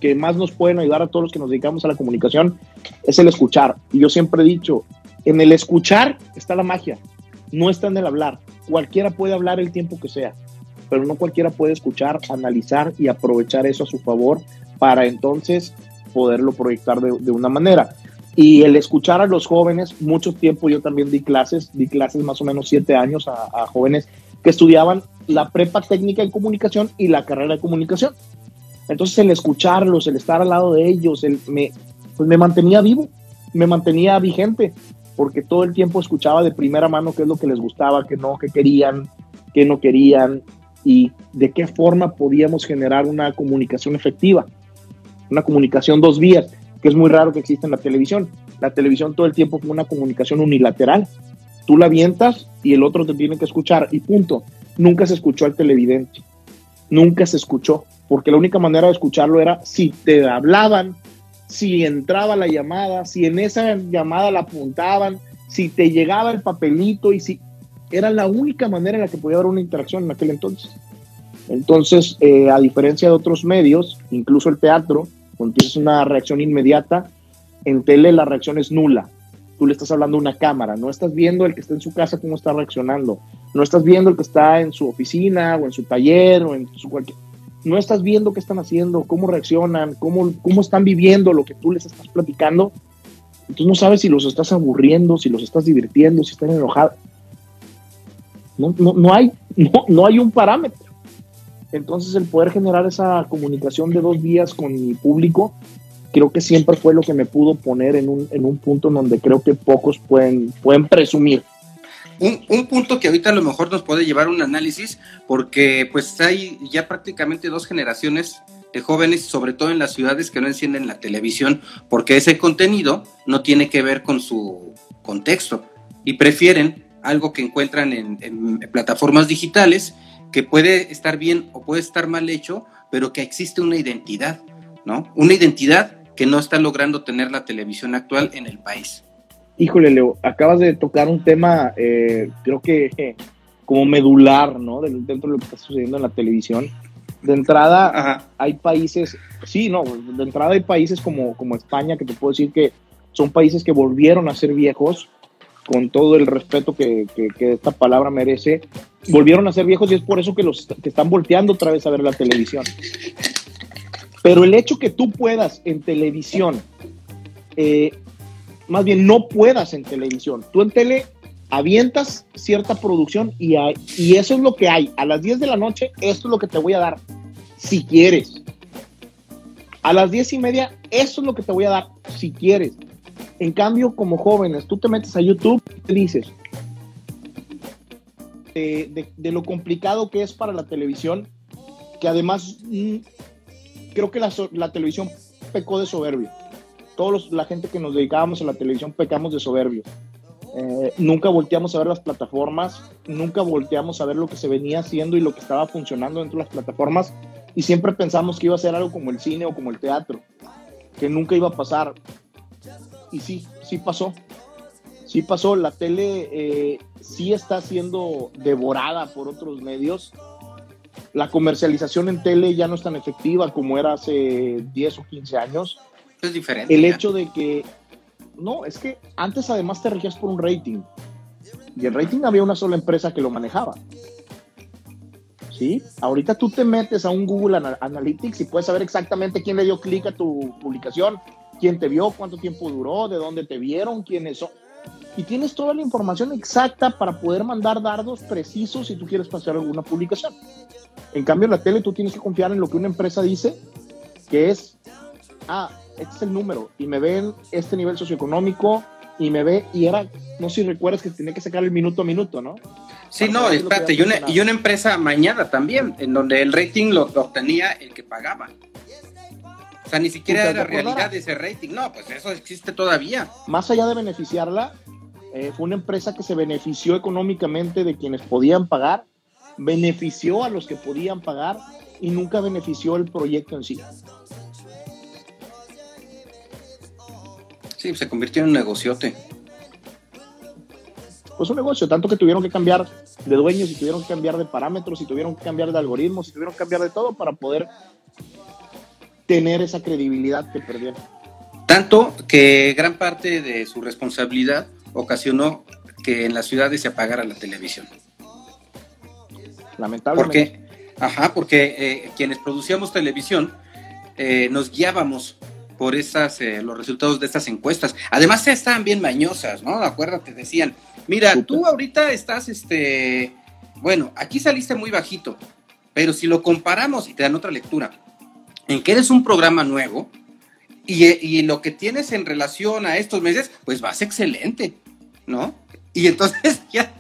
S3: que más nos pueden ayudar a todos los que nos dedicamos a la comunicación es el escuchar. Y yo siempre he dicho, en el escuchar está la magia, no está en el hablar. Cualquiera puede hablar el tiempo que sea, pero no cualquiera puede escuchar, analizar y aprovechar eso a su favor para entonces poderlo proyectar de, una manera. Y el escuchar a los jóvenes, mucho tiempo yo también di clases, di clases más o menos siete años a, a jóvenes que estudiaban la prepa técnica en comunicación y la carrera de comunicación. Entonces el escucharlos, el estar al lado de ellos, el, me, pues me mantenía vivo, me mantenía vigente, porque todo el tiempo escuchaba de primera mano qué es lo que les gustaba, qué no, qué querían, qué no querían y de qué forma podíamos generar una comunicación efectiva, una comunicación dos vías que es muy raro que exista en la televisión. La televisión todo el tiempo fue una comunicación unilateral. Tú la avientas y el otro te tiene que escuchar y punto. Nunca se escuchó al televidente. Nunca se escuchó, porque la única manera de escucharlo era si te hablaban, si entraba la llamada, si en esa llamada la apuntaban, si te llegaba el papelito y si era la única manera en la que podía haber una interacción en aquel entonces. Entonces, eh, a diferencia de otros medios, incluso el teatro, cuando tienes una reacción inmediata, en tele la reacción es nula. Tú le estás hablando a una cámara, no estás viendo el que está en su casa cómo está reaccionando, no estás viendo el que está en su oficina o en su taller o en su cualquier... No estás viendo qué están haciendo, cómo reaccionan, cómo, cómo están viviendo lo que tú les estás platicando. Entonces no sabes si los estás aburriendo, si los estás divirtiendo, si están enojados. No, no, no, hay, no, no hay un parámetro. Entonces el poder generar esa comunicación de dos vías con mi público, creo que siempre fue lo que me pudo poner en un, en un punto donde creo que pocos pueden, pueden presumir.
S4: Un, un, punto que ahorita a lo mejor nos puede llevar un análisis, porque pues hay ya prácticamente dos generaciones de jóvenes, sobre todo en las ciudades, que no encienden la televisión, porque ese contenido no tiene que ver con su contexto y prefieren algo que encuentran en, en plataformas digitales que puede estar bien o puede estar mal hecho, pero que existe una identidad, ¿no? Una identidad que no está logrando tener la televisión actual en el país.
S3: Híjole, Leo, acabas de tocar un tema, eh, creo que eh, como medular, ¿no? Dentro de lo que está sucediendo en la televisión. De entrada, Ajá. hay países, sí, no, de entrada hay países como, como España, que te puedo decir que son países que volvieron a ser viejos, con todo el respeto que, que, que, esta palabra merece, volvieron a ser viejos y es por eso que los que están volteando otra vez a ver la televisión. Pero el hecho que tú puedas en televisión, eh, más bien no puedas en televisión, tú en tele avientas cierta producción y, hay, y eso es lo que hay. A las 10 de la noche, esto es lo que te voy a dar, si quieres. A las 10 y media, eso es lo que te voy a dar, si quieres. En cambio, como jóvenes, tú te metes a YouTube y te dices de, lo complicado que es para la televisión, que además mmm, creo que la, la, televisión pecó de soberbio. Todos la gente que nos dedicábamos a la televisión pecamos de soberbio. Eh, nunca volteamos a ver las plataformas, nunca volteamos a ver lo que se venía haciendo y lo que estaba funcionando dentro de las plataformas y siempre pensamos que iba a ser algo como el cine o como el teatro, que nunca iba a pasar y sí, sí pasó. Sí pasó, la tele eh, sí está siendo devorada por otros medios. La comercialización en tele ya no es tan efectiva como era hace 10 o 15 años.
S4: Es diferente.
S3: El
S4: ya.
S3: hecho de que, no, es que antes además te regías por un rating. Y el rating había una sola empresa que lo manejaba. ¿Sí? Ahorita tú te metes a un Google Analytics y puedes saber exactamente quién le dio clic a tu publicación, quién te vio, cuánto tiempo duró, de dónde te vieron, quiénes son. Y tienes toda la información exacta para poder mandar dardos precisos si tú quieres pasar alguna publicación. En cambio, en la tele tú tienes que confiar en lo que una empresa dice, que es, ah, este es el número, y me ven este nivel socioeconómico, y me ve, y era, no sé si recuerdas que tenía que sacar el minuto a minuto, ¿no?
S4: Sí, no, espérate, y una, y una empresa mañana también, en donde el rating lo, lo obtenía el que pagaba. O sea, ni siquiera era realidad ese rating. No, pues eso existe todavía.
S3: Más allá de beneficiarla, eh, fue una empresa que se benefició económicamente de quienes podían pagar, benefició a los que podían pagar y nunca benefició el proyecto en sí.
S4: Sí, se convirtió en un negociote.
S3: Pues un negocio, tanto que tuvieron que cambiar de dueños y tuvieron que cambiar de parámetros y tuvieron que cambiar de algoritmos y tuvieron que cambiar de todo para poder tener esa credibilidad que perdieron.
S4: Tanto que gran parte de su responsabilidad ocasionó que en las ciudades se apagara la televisión.
S3: Lamentablemente.
S4: Porque, ajá, porque eh, quienes producíamos televisión eh, nos guiábamos por esas, eh, los resultados de estas encuestas. Además, estaban bien mañosas, ¿no? Acuérdate, decían, mira, tú ahorita estás, este, bueno, aquí saliste muy bajito, pero si lo comparamos y te dan otra lectura, en que eres un programa nuevo y, y lo que tienes en relación a estos meses, pues vas excelente, ¿no? Y entonces ya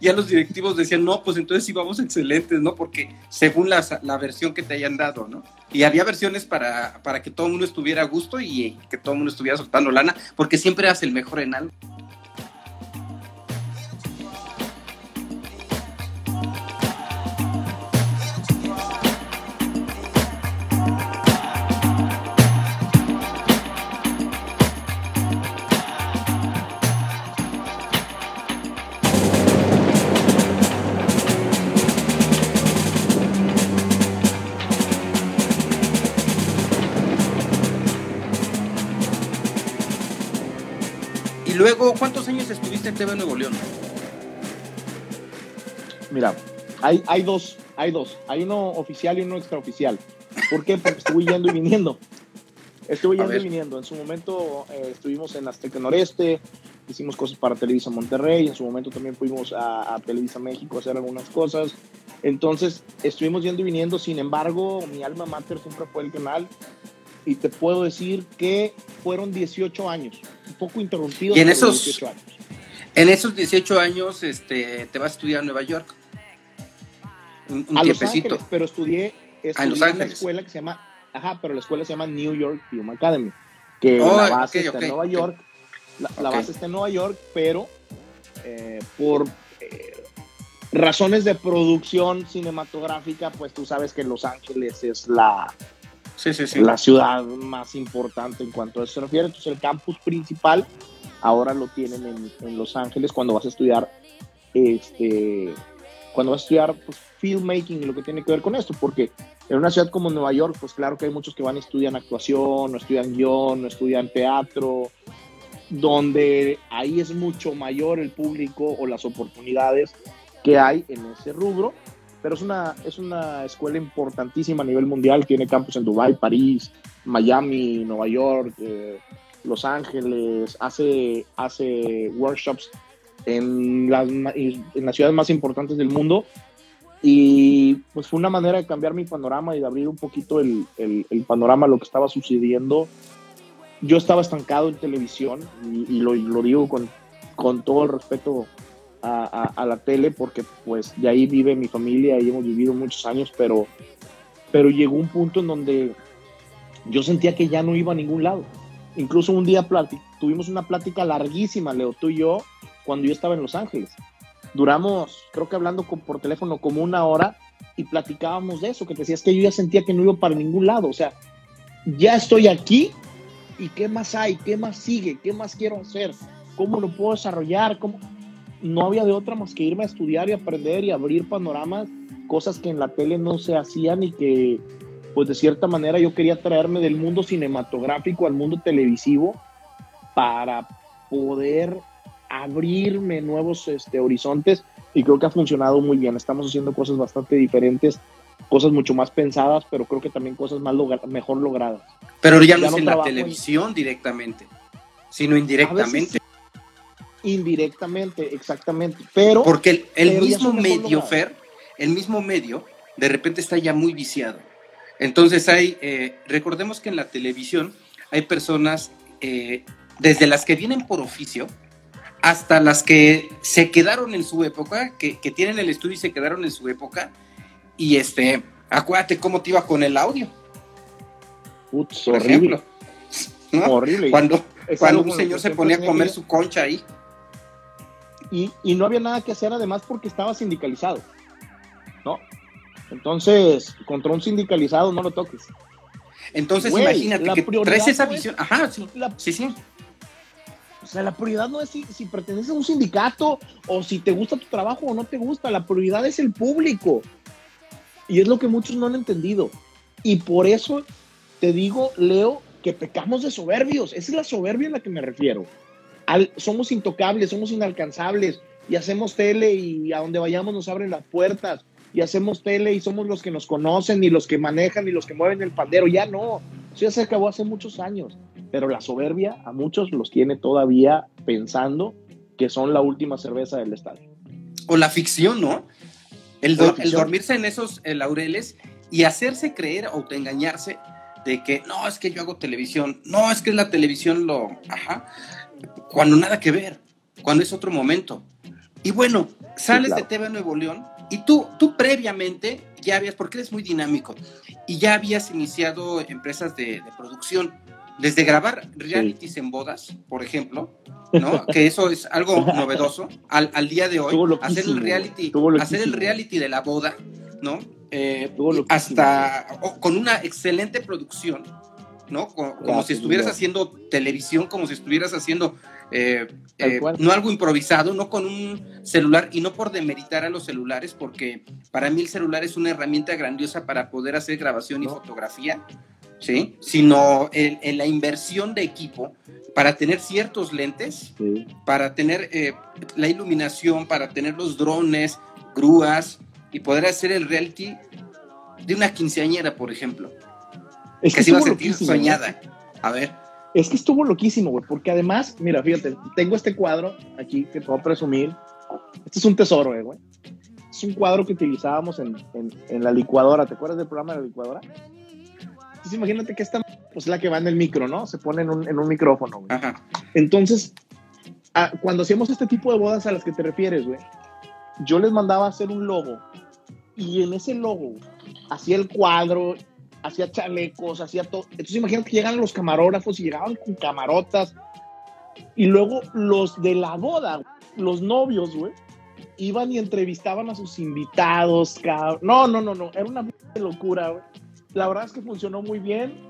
S4: ya los directivos decían, no, pues entonces sí vamos excelentes, ¿no? Porque según la, la versión que te hayan dado, ¿no? Y había versiones para, para que todo el mundo estuviera a gusto y que todo el mundo estuviera soltando lana, porque siempre eras el mejor en algo. TV Nuevo León?
S3: Mira, hay, hay dos, hay dos. Hay uno oficial y uno extraoficial. ¿Por qué? Porque estuve yendo y viniendo. Estuve yendo y viniendo. En su momento eh, estuvimos en Azteca Noreste, hicimos cosas para Televisa Monterrey, en su momento también fuimos a, a, Televisa México a hacer algunas cosas. Entonces, estuvimos yendo y viniendo, sin embargo, mi alma mater siempre fue el canal y te puedo decir que fueron 18 años, un poco interrumpidos.
S4: Y en esos, 18 años. En esos 18 años este, te vas a estudiar a Nueva York.
S3: Un, un a Los Ángeles, pero estudié, estudié en, Los Ángeles. en la escuela que se llama, ajá, pero la escuela se llama New York Film Academy, que oh, la base okay, está okay, en Nueva okay. York, la, la base está en Nueva York, pero eh, por eh, razones de producción cinematográfica, pues tú sabes que Los Ángeles es la,
S4: sí, sí, sí.
S3: la ciudad más importante en cuanto a eso se refiere. Entonces el campus principal ahora lo tienen en, Los Ángeles cuando vas a estudiar, este, cuando vas a estudiar pues, filmmaking y lo que tiene que ver con esto, porque en una ciudad como Nueva York, pues claro que hay muchos que van y estudian actuación, no estudian guion, no estudian teatro, donde ahí es mucho mayor el público o las oportunidades que hay en ese rubro pero es una, es una escuela importantísima a nivel mundial, tiene campus en Dubái, París, Miami, Nueva York, eh, Los Ángeles, hace, hace workshops en las, en las ciudades más importantes del mundo y pues fue una manera de cambiar mi panorama y de abrir un poquito el, el, el panorama a lo que estaba sucediendo. Yo estaba estancado en televisión y, y lo, lo, digo con, con todo el respeto a, a, a, la tele porque pues de ahí vive mi familia y hemos vivido muchos años, pero, pero llegó un punto en donde yo sentía que ya no iba a ningún lado. Incluso un día tuvimos una plática larguísima, Leo, tú y yo, cuando yo estaba en Los Ángeles. Duramos, creo que hablando por teléfono como una hora y platicábamos de eso, que te decías que yo ya sentía que no iba para ningún lado. O sea, ya estoy aquí y qué más hay, qué más sigue, qué más quiero hacer, cómo lo puedo desarrollar, cómo no había de otra más que irme a estudiar y aprender y abrir panoramas, cosas que en la tele no se hacían y que, pues de cierta manera yo quería traerme del mundo cinematográfico al mundo televisivo para poder abrirme nuevos este, horizontes y creo que ha funcionado muy bien. Estamos haciendo cosas bastante diferentes, cosas mucho más pensadas, pero creo que también cosas más logra mejor logradas.
S4: Pero ya, ya no es en la televisión en... directamente, sino indirectamente
S3: indirectamente, exactamente. Pero.
S4: Porque el, el mismo medio, Fer, el mismo medio, de repente está ya muy viciado. Entonces hay, eh, recordemos que en la televisión hay personas, eh, desde las que vienen por oficio, hasta las que se quedaron en su época, que, que tienen el estudio y se quedaron en su época, y este, acuérdate cómo te iba con el audio.
S3: Uts, por horrible. ejemplo.
S4: ¿no?
S3: Horrible.
S4: Cuando, cuando un señor se ponía a comer su concha ahí
S3: y, y, no había nada que hacer además porque estaba sindicalizado, ¿no? Entonces, contra un sindicalizado no lo toques.
S4: Entonces, Güey, imagínate que traes esa visión. Es, Ajá, sí,
S3: la,
S4: sí, sí.
S3: O sea, la prioridad no es si, si, perteneces a un sindicato o si te gusta tu trabajo o no te gusta. La prioridad es el público. Y es lo que muchos no han entendido. Y por eso te digo, Leo, que pecamos de soberbios. Esa es la soberbia a la que me refiero al, somos intocables, somos inalcanzables y hacemos tele y a donde vayamos nos abren las puertas y hacemos tele y somos los que nos conocen y los que manejan y los que mueven el pandero. Ya no, Eso ya se acabó hace muchos años, pero la soberbia a muchos los tiene todavía pensando que son la última cerveza del estadio.
S4: O la ficción, ¿no? El,
S3: O
S4: dormirse en esos eh, laureles y hacerse creer, autoengañarse de que no, es que yo hago televisión, no, es que la televisión lo. Ajá. Cuando nada que ver, cuando es otro momento. Y bueno, sales
S3: claro.
S4: de TV Nuevo León y tú, tú previamente ya habías, porque eres muy dinámico, y ya habías iniciado empresas de, de producción. Desde grabar realities en bodas, por ejemplo, ¿no? que eso es algo novedoso al, al día de hoy. Hacer el reality, hacer el reality de la boda, ¿no? Eh, hasta con una excelente producción, ¿no? Co- Como, si estuvieras haciendo televisión, como si estuvieras haciendo eh, eh, no algo improvisado, no con un celular y no por demeritar a los celulares, porque para mí el celular es una herramienta grandiosa para poder hacer grabación y
S3: No.
S4: fotografía, ¿sí? Sino en la inversión de equipo para tener ciertos lentes
S3: Sí.
S4: para tener eh, la iluminación, para tener los drones, grúas y poder hacer el reality de una quinceañera, por ejemplo,
S3: Es
S4: que se iba a sentir soñada. A ver,
S3: Es que estuvo loquísimo, güey, porque además, mira, fíjate, tengo este cuadro aquí que a presumir. Este es un tesoro, eh, güey. Es un cuadro que utilizábamos en, en- en la licuadora. ¿Te acuerdas del programa de la licuadora? Entonces, imagínate que esta pues, es la que va en el micro, ¿no? Se pone en un, en un micrófono, güey.
S4: ajá,
S3: Entonces, ah, cuando hacíamos este tipo de bodas a las que te refieres, güey, yo les mandaba a hacer un logo y en ese logo hacía el cuadro, hacía chalecos, hacía todo. Entonces, imagínate que llegan los camarógrafos y llegaban con camarotas y luego los de la boda, los novios, güey, iban y entrevistaban a sus invitados, cabrón. No, no, no, no, era una locura, güey. La verdad es que funcionó muy bien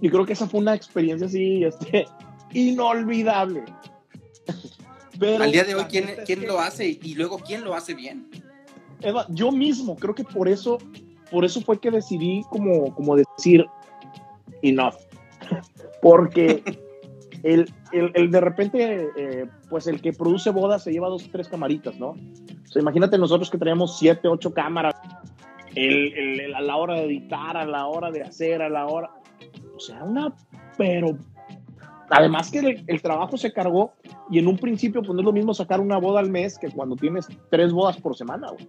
S3: y creo que esa fue una experiencia así, este, inolvidable. Pero
S4: al día de hoy, ¿quién, quién lo hace? Y luego, ¿quién lo hace bien?
S3: Eva, yo mismo creo que por eso, por eso fue que decidí como, como decir enough. Porque el, el- el de repente, eh, pues el que produce bodas se lleva dos tres camaritas, ¿no? O sea, imagínate nosotros que traíamos siete, ocho cámaras. El, a la hora de editar, a la hora de hacer, a la hora. O sea, una. Pero. Además que el, el trabajo se cargó y en un principio, pues no es lo mismo sacar una boda al mes que cuando tienes tres bodas por semana, güey.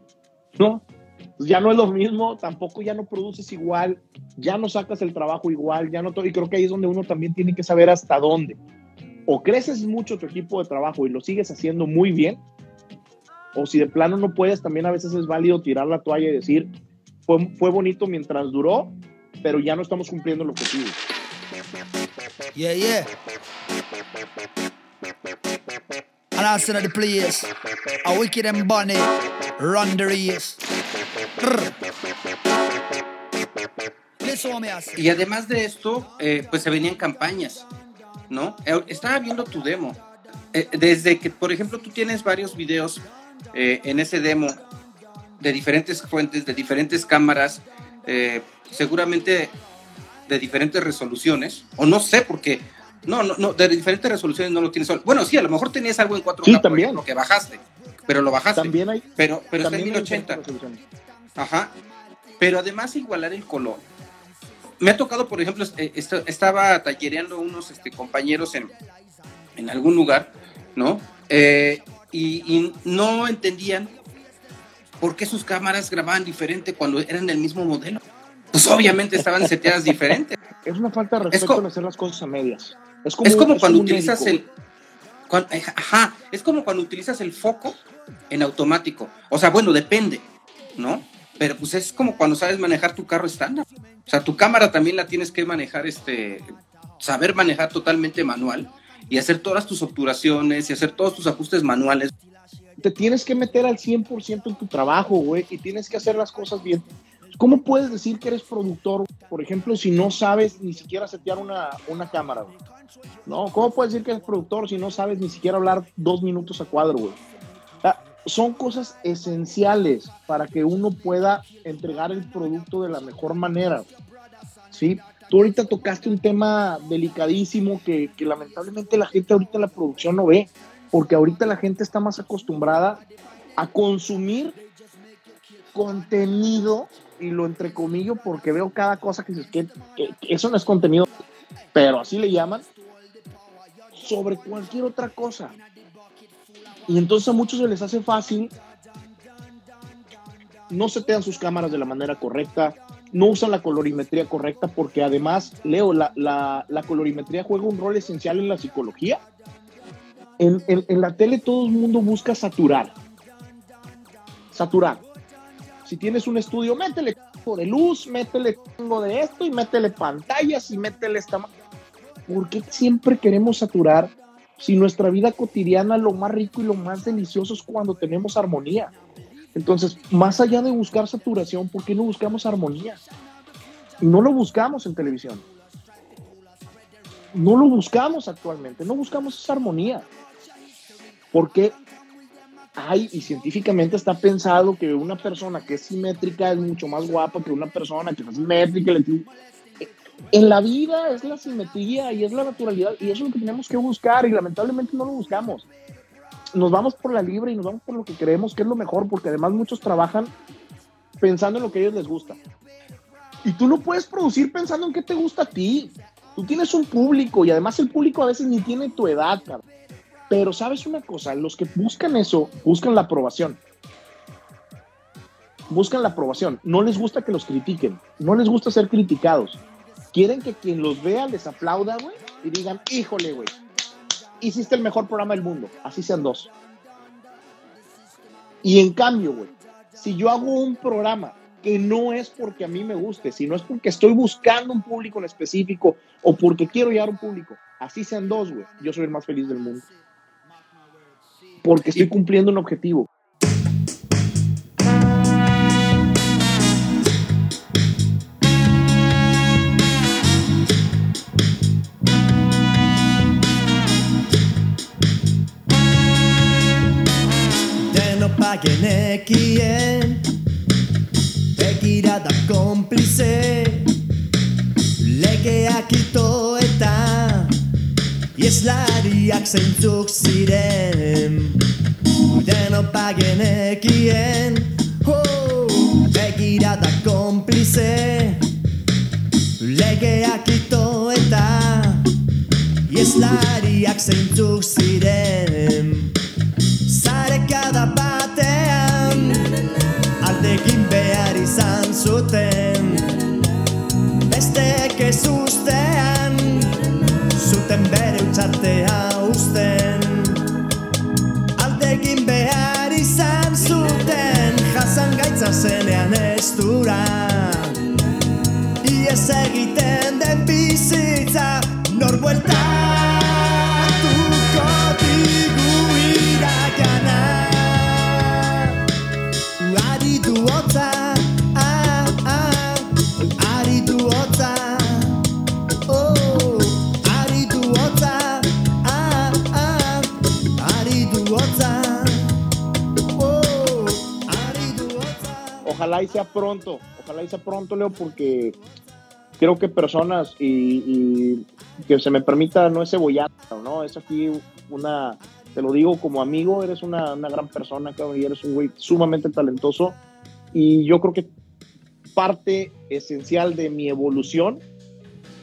S3: ¿no? Ya no es lo mismo, tampoco ya no produces igual, ya no sacas el trabajo igual, ya no todo, y creo que ahí es donde uno también tiene que saber hasta dónde. O creces mucho tu equipo de trabajo y lo sigues haciendo muy bien, o si de plano no puedes, también a veces es válido tirar la toalla y decir, fue, fue bonito mientras duró, pero ya no estamos cumpliendo el objetivo.
S5: Yeah, yeah. And I the place, a wicked and bunny, run the.
S4: Y además de esto, eh, pues se venían campañas, ¿no? Eh, Estaba viendo tu demo. Eh, desde que, por ejemplo, tú tienes varios videos eh, en ese demo de diferentes fuentes, de diferentes cámaras, eh, seguramente de diferentes resoluciones, o no sé, porque no, no, no, de diferentes resoluciones no lo tienes solo. Bueno, sí, a lo mejor tenías algo en 4K,
S3: Sí,
S4: por
S3: también.
S4: ejemplo, que bajaste, pero lo bajaste.
S3: También hay...
S4: pero pero está en
S3: también hay
S4: 1080. Ajá. Pero además igualar el color. Me ha tocado, por ejemplo, eh, est- estaba tallereando unos este, compañeros en, en algún lugar, ¿no? Eh, y, y no entendían por qué sus cámaras grababan diferente cuando eran del mismo modelo. Pues obviamente estaban seteadas diferentes.
S3: Es una falta de
S4: Es
S3: respeto
S4: co-
S3: el hacer las cosas a medias. Es como,
S4: Es como
S3: es
S4: cuando utilizas
S3: médico,
S4: el. eh, ajá, es como cuando utilizas el foco en automático. O sea, bueno, depende, ¿no? Pero pues es como cuando sabes manejar tu carro estándar. O sea, tu cámara también la tienes que manejar, este, saber manejar totalmente manual y hacer todas tus obturaciones y hacer todos tus ajustes manuales.
S3: te tienes que meter al 100% en tu trabajo, güey, y tienes que hacer las cosas bien. ¿Cómo puedes decir que eres productor, por ejemplo, si no sabes ni siquiera setear una, una cámara, güey? No, ¿cómo puedes decir que eres productor si no sabes ni siquiera hablar dos minutos a cuadro, güey? Son cosas esenciales para que uno pueda entregar el producto de la mejor manera, ¿sí? Tú ahorita tocaste un tema delicadísimo que, que lamentablemente la gente ahorita en la producción no ve porque ahorita la gente está más acostumbrada a consumir contenido, y lo entrecomillo porque veo cada cosa que, que, que eso no es contenido, pero así le llaman, sobre cualquier otra cosa. Y entonces a muchos se les hace fácil, no setean sus cámaras de la manera correcta, no usan la colorimetría correcta, porque además, Leo, la, la, colorimetría juega un rol esencial en la psicología. En, en, en la tele todo el mundo busca saturar. Saturar. Si tienes un estudio, métele de luz, métele de esto y métele pantallas y métele esta. ¿Por qué siempre queremos saturar si nuestra vida cotidiana lo más rico y lo más delicioso es cuando tenemos armonía? Entonces, más allá de buscar saturación, ¿por qué no buscamos armonía? No lo buscamos en televisión. No lo buscamos actualmente, no buscamos esa armonía. Porque hay, y científicamente está pensado que una persona que es simétrica es mucho más guapa que una persona que no es simétrica. En la vida es la simetría y es la naturalidad, y eso es lo que tenemos que buscar, y lamentablemente no lo buscamos. Nos vamos por la libre y nos vamos por lo que creemos que es lo mejor, porque además muchos trabajan pensando en lo que a ellos les gusta. Y tú no puedes producir pensando en qué te gusta a ti. Tú tienes un público y además el público a veces ni tiene tu edad, cabrón. Pero sabes una cosa, los que buscan eso, buscan la aprobación. Buscan la aprobación. No les gusta que los critiquen. No les gusta ser criticados. Quieren que quien los vea les aplauda, güey, y digan, híjole, güey, hiciste el mejor programa del mundo. Así sean dos. Y en cambio, güey, si yo hago un programa que no es porque a mí me guste, sino es porque estoy buscando un público en específico o porque quiero llegar a un público, así sean dos, güey, yo soy el más feliz del mundo porque estoy cumpliendo un objetivo.
S5: Genekien. Begirada konplize Legeak ito eta Ieslariak zeintzuk ziren. Deno pagenekien oh, Begirada konplize Legeak ito eta Ieslariak zeintzuk ziren. Zarekada batean Aldekin behar izan zuten
S3: ojalá y sea pronto, ojalá y sea pronto, Leo, porque creo que personas y, y que se me permita, no es cebollado, ¿no? Es aquí una, te lo digo como amigo, eres una, una gran persona, cabrón, y eres un güey sumamente talentoso. Y yo creo que parte esencial de mi evolución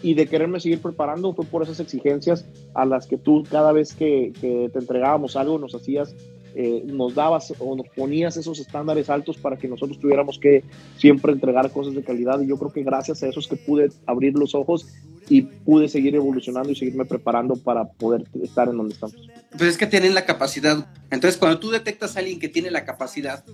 S3: y de quererme seguir preparando fue por esas exigencias a las que tú cada vez que, que te entregábamos algo nos hacías eh, nos dabas o nos ponías esos estándares altos para que nosotros tuviéramos que siempre entregar cosas de calidad y yo creo que gracias a eso es que pude abrir los ojos y pude seguir evolucionando y seguirme preparando para poder estar en donde estamos.
S4: Pues es que tienen la capacidad. Entonces, cuando tú detectas a alguien que tiene la capacidad,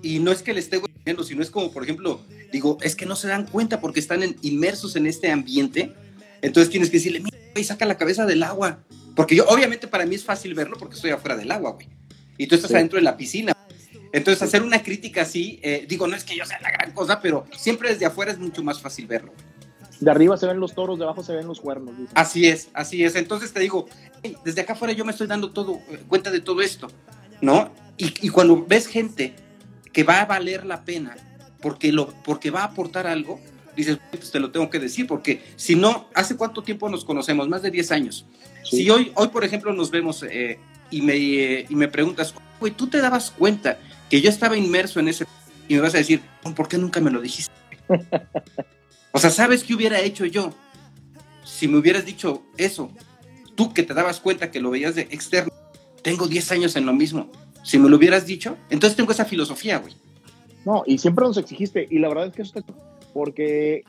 S4: y no es que le esté viendo, sino es como, por ejemplo, digo, es que no se dan cuenta porque están en, inmersos en este ambiente, entonces tienes que decirle, mira, güey, saca la cabeza del agua. Porque yo, obviamente, para mí es fácil verlo porque estoy afuera del agua, güey y tú estás sí. adentro de la piscina. Entonces, hacer una crítica así, eh, digo, no es que yo sea la gran cosa, pero siempre desde afuera es mucho más fácil verlo.
S3: De arriba se ven los toros, de abajo se ven los cuernos.
S4: Así es, así es. Entonces te digo, hey, desde acá afuera yo me estoy dando todo, eh, cuenta de todo esto, ¿no? Y, y, cuando ves gente que va a valer la pena porque, lo, porque va a aportar algo, dices, pues te lo tengo que decir, porque si no, ¿hace cuánto tiempo nos conocemos? Más de 10 años. Sí. Si hoy, hoy, por ejemplo, nos vemos eh, y me, eh, y me preguntas, güey, ¿tú te dabas cuenta que yo estaba inmerso en ese... y me vas a decir, ¿por qué nunca me lo dijiste? o sea, ¿sabes qué hubiera hecho yo si me hubieras dicho eso? Tú que te dabas cuenta que lo veías de externo, tengo 10 años en lo mismo. Si me lo hubieras dicho, entonces tengo esa filosofía, güey.
S3: No, y siempre nos exigiste, y la verdad es que eso está... Porque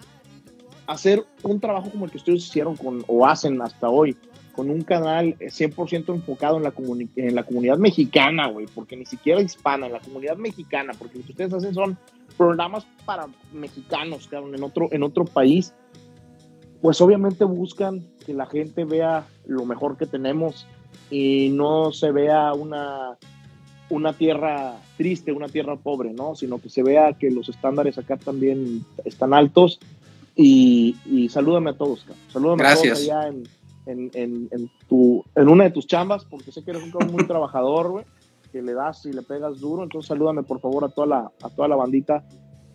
S3: hacer un trabajo como el que ustedes hicieron con, o hacen hasta hoy, con un canal 100% enfocado en la, en la comunidad mexicana, güey, porque ni siquiera hispana, en la comunidad mexicana, porque lo que ustedes hacen son programas para mexicanos, cabrón, en otro, en otro país, pues obviamente buscan que la gente vea lo mejor que tenemos y no se vea una, una tierra triste, una tierra pobre, ¿no? Sino que se vea que los estándares acá también están altos y, salúdame a todos, cabrón. Salúdame a todos allá en, en, en, tu, en una de tus chambas, porque sé que eres un cabrón muy trabajador, güey, que le das y le pegas duro. Entonces salúdame por favor a toda la, a toda la bandita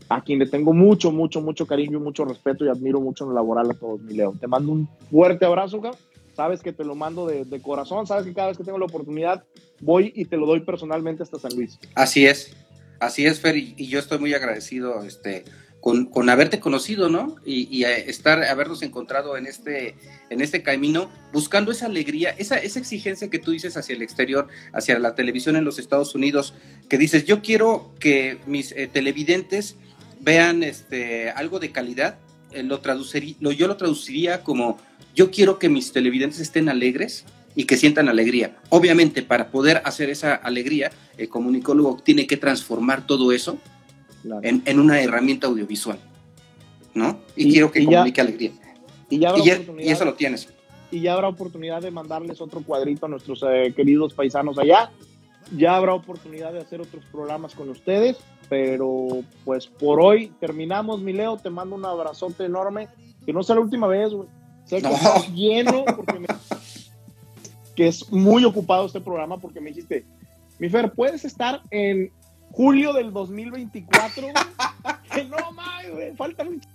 S3: a quien le tengo mucho, mucho, mucho cariño y mucho respeto y admiro mucho en el laboral a todos, mi Leo. Te mando un fuerte abrazo, cabrón. Sabes que te lo mando de, de, corazón, sabes que cada vez que tengo la oportunidad voy y te lo doy personalmente hasta San Luis.
S4: Así es, así es, Fer, y, y yo estoy muy agradecido este, con, haberte conocido, ¿no? Y, y, estar, habernos encontrado en este, en este camino, buscando esa alegría, esa, exigencia que tú dices hacia el exterior, hacia la televisión en los Estados Unidos, que dices, yo quiero que mis eh, televidentes vean este, algo de calidad, eh, lo traduciría, yo lo traduciría como, yo quiero que mis televidentes estén alegres y que sientan alegría. Obviamente, para poder hacer esa alegría, el comunicólogo tiene que transformar todo eso en, en, una herramienta audiovisual, ¿no? Y, y quiero que y comunique ya, alegría.
S3: Y, ya
S4: y, y, eso lo tienes.
S3: Y ya habrá oportunidad de mandarles otro cuadrito a nuestros eh, queridos paisanos allá. Ya habrá oportunidad de hacer otros programas con ustedes, pero pues por hoy terminamos, mi Leo. Te mando un abrazote enorme. Que no sea la última vez, güey. Sé que no. estás lleno, porque me... que es muy ocupado este programa, porque me dijiste, mi Fer, puedes estar en julio del 2024, que no mames, güey, falta mucho.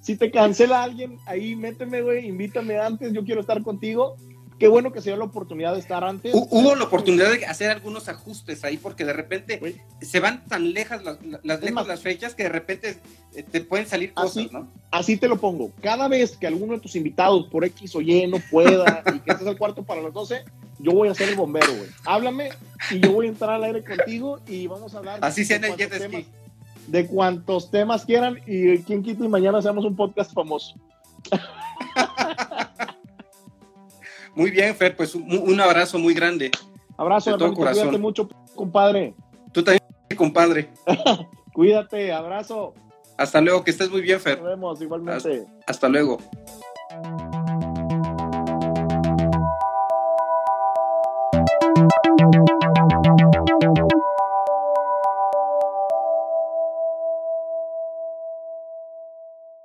S3: Si te cancela alguien, ahí méteme, güey, invítame antes, yo quiero estar contigo. Qué bueno que se dio la oportunidad de estar antes.
S4: Hubo la oportunidad de hacer algunos ajustes ahí porque de repente se van tan lejas las, las, lejos más, las fechas que de repente eh, te pueden salir cosas,
S3: así,
S4: ¿no?
S3: Así te lo pongo. Cada vez que alguno de tus invitados por X o Y no pueda y que estés al cuarto para las 12, yo voy a ser el bombero, güey. Háblame y yo voy a entrar al aire contigo y vamos a hablar.
S4: Así sea en el jet
S3: temas, de cuantos temas quieran y quien quita y mañana hacemos un podcast famoso.
S4: muy bien, Fer, pues un, un abrazo muy grande.
S3: Abrazo, de todo corazón. Cuídate mucho, compadre.
S4: Tú también, compadre.
S3: Cuídate, abrazo.
S4: Hasta luego, que estés muy bien, Fer.
S3: Nos vemos, igualmente.
S4: Hasta, hasta luego.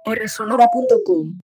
S6: rsonora.com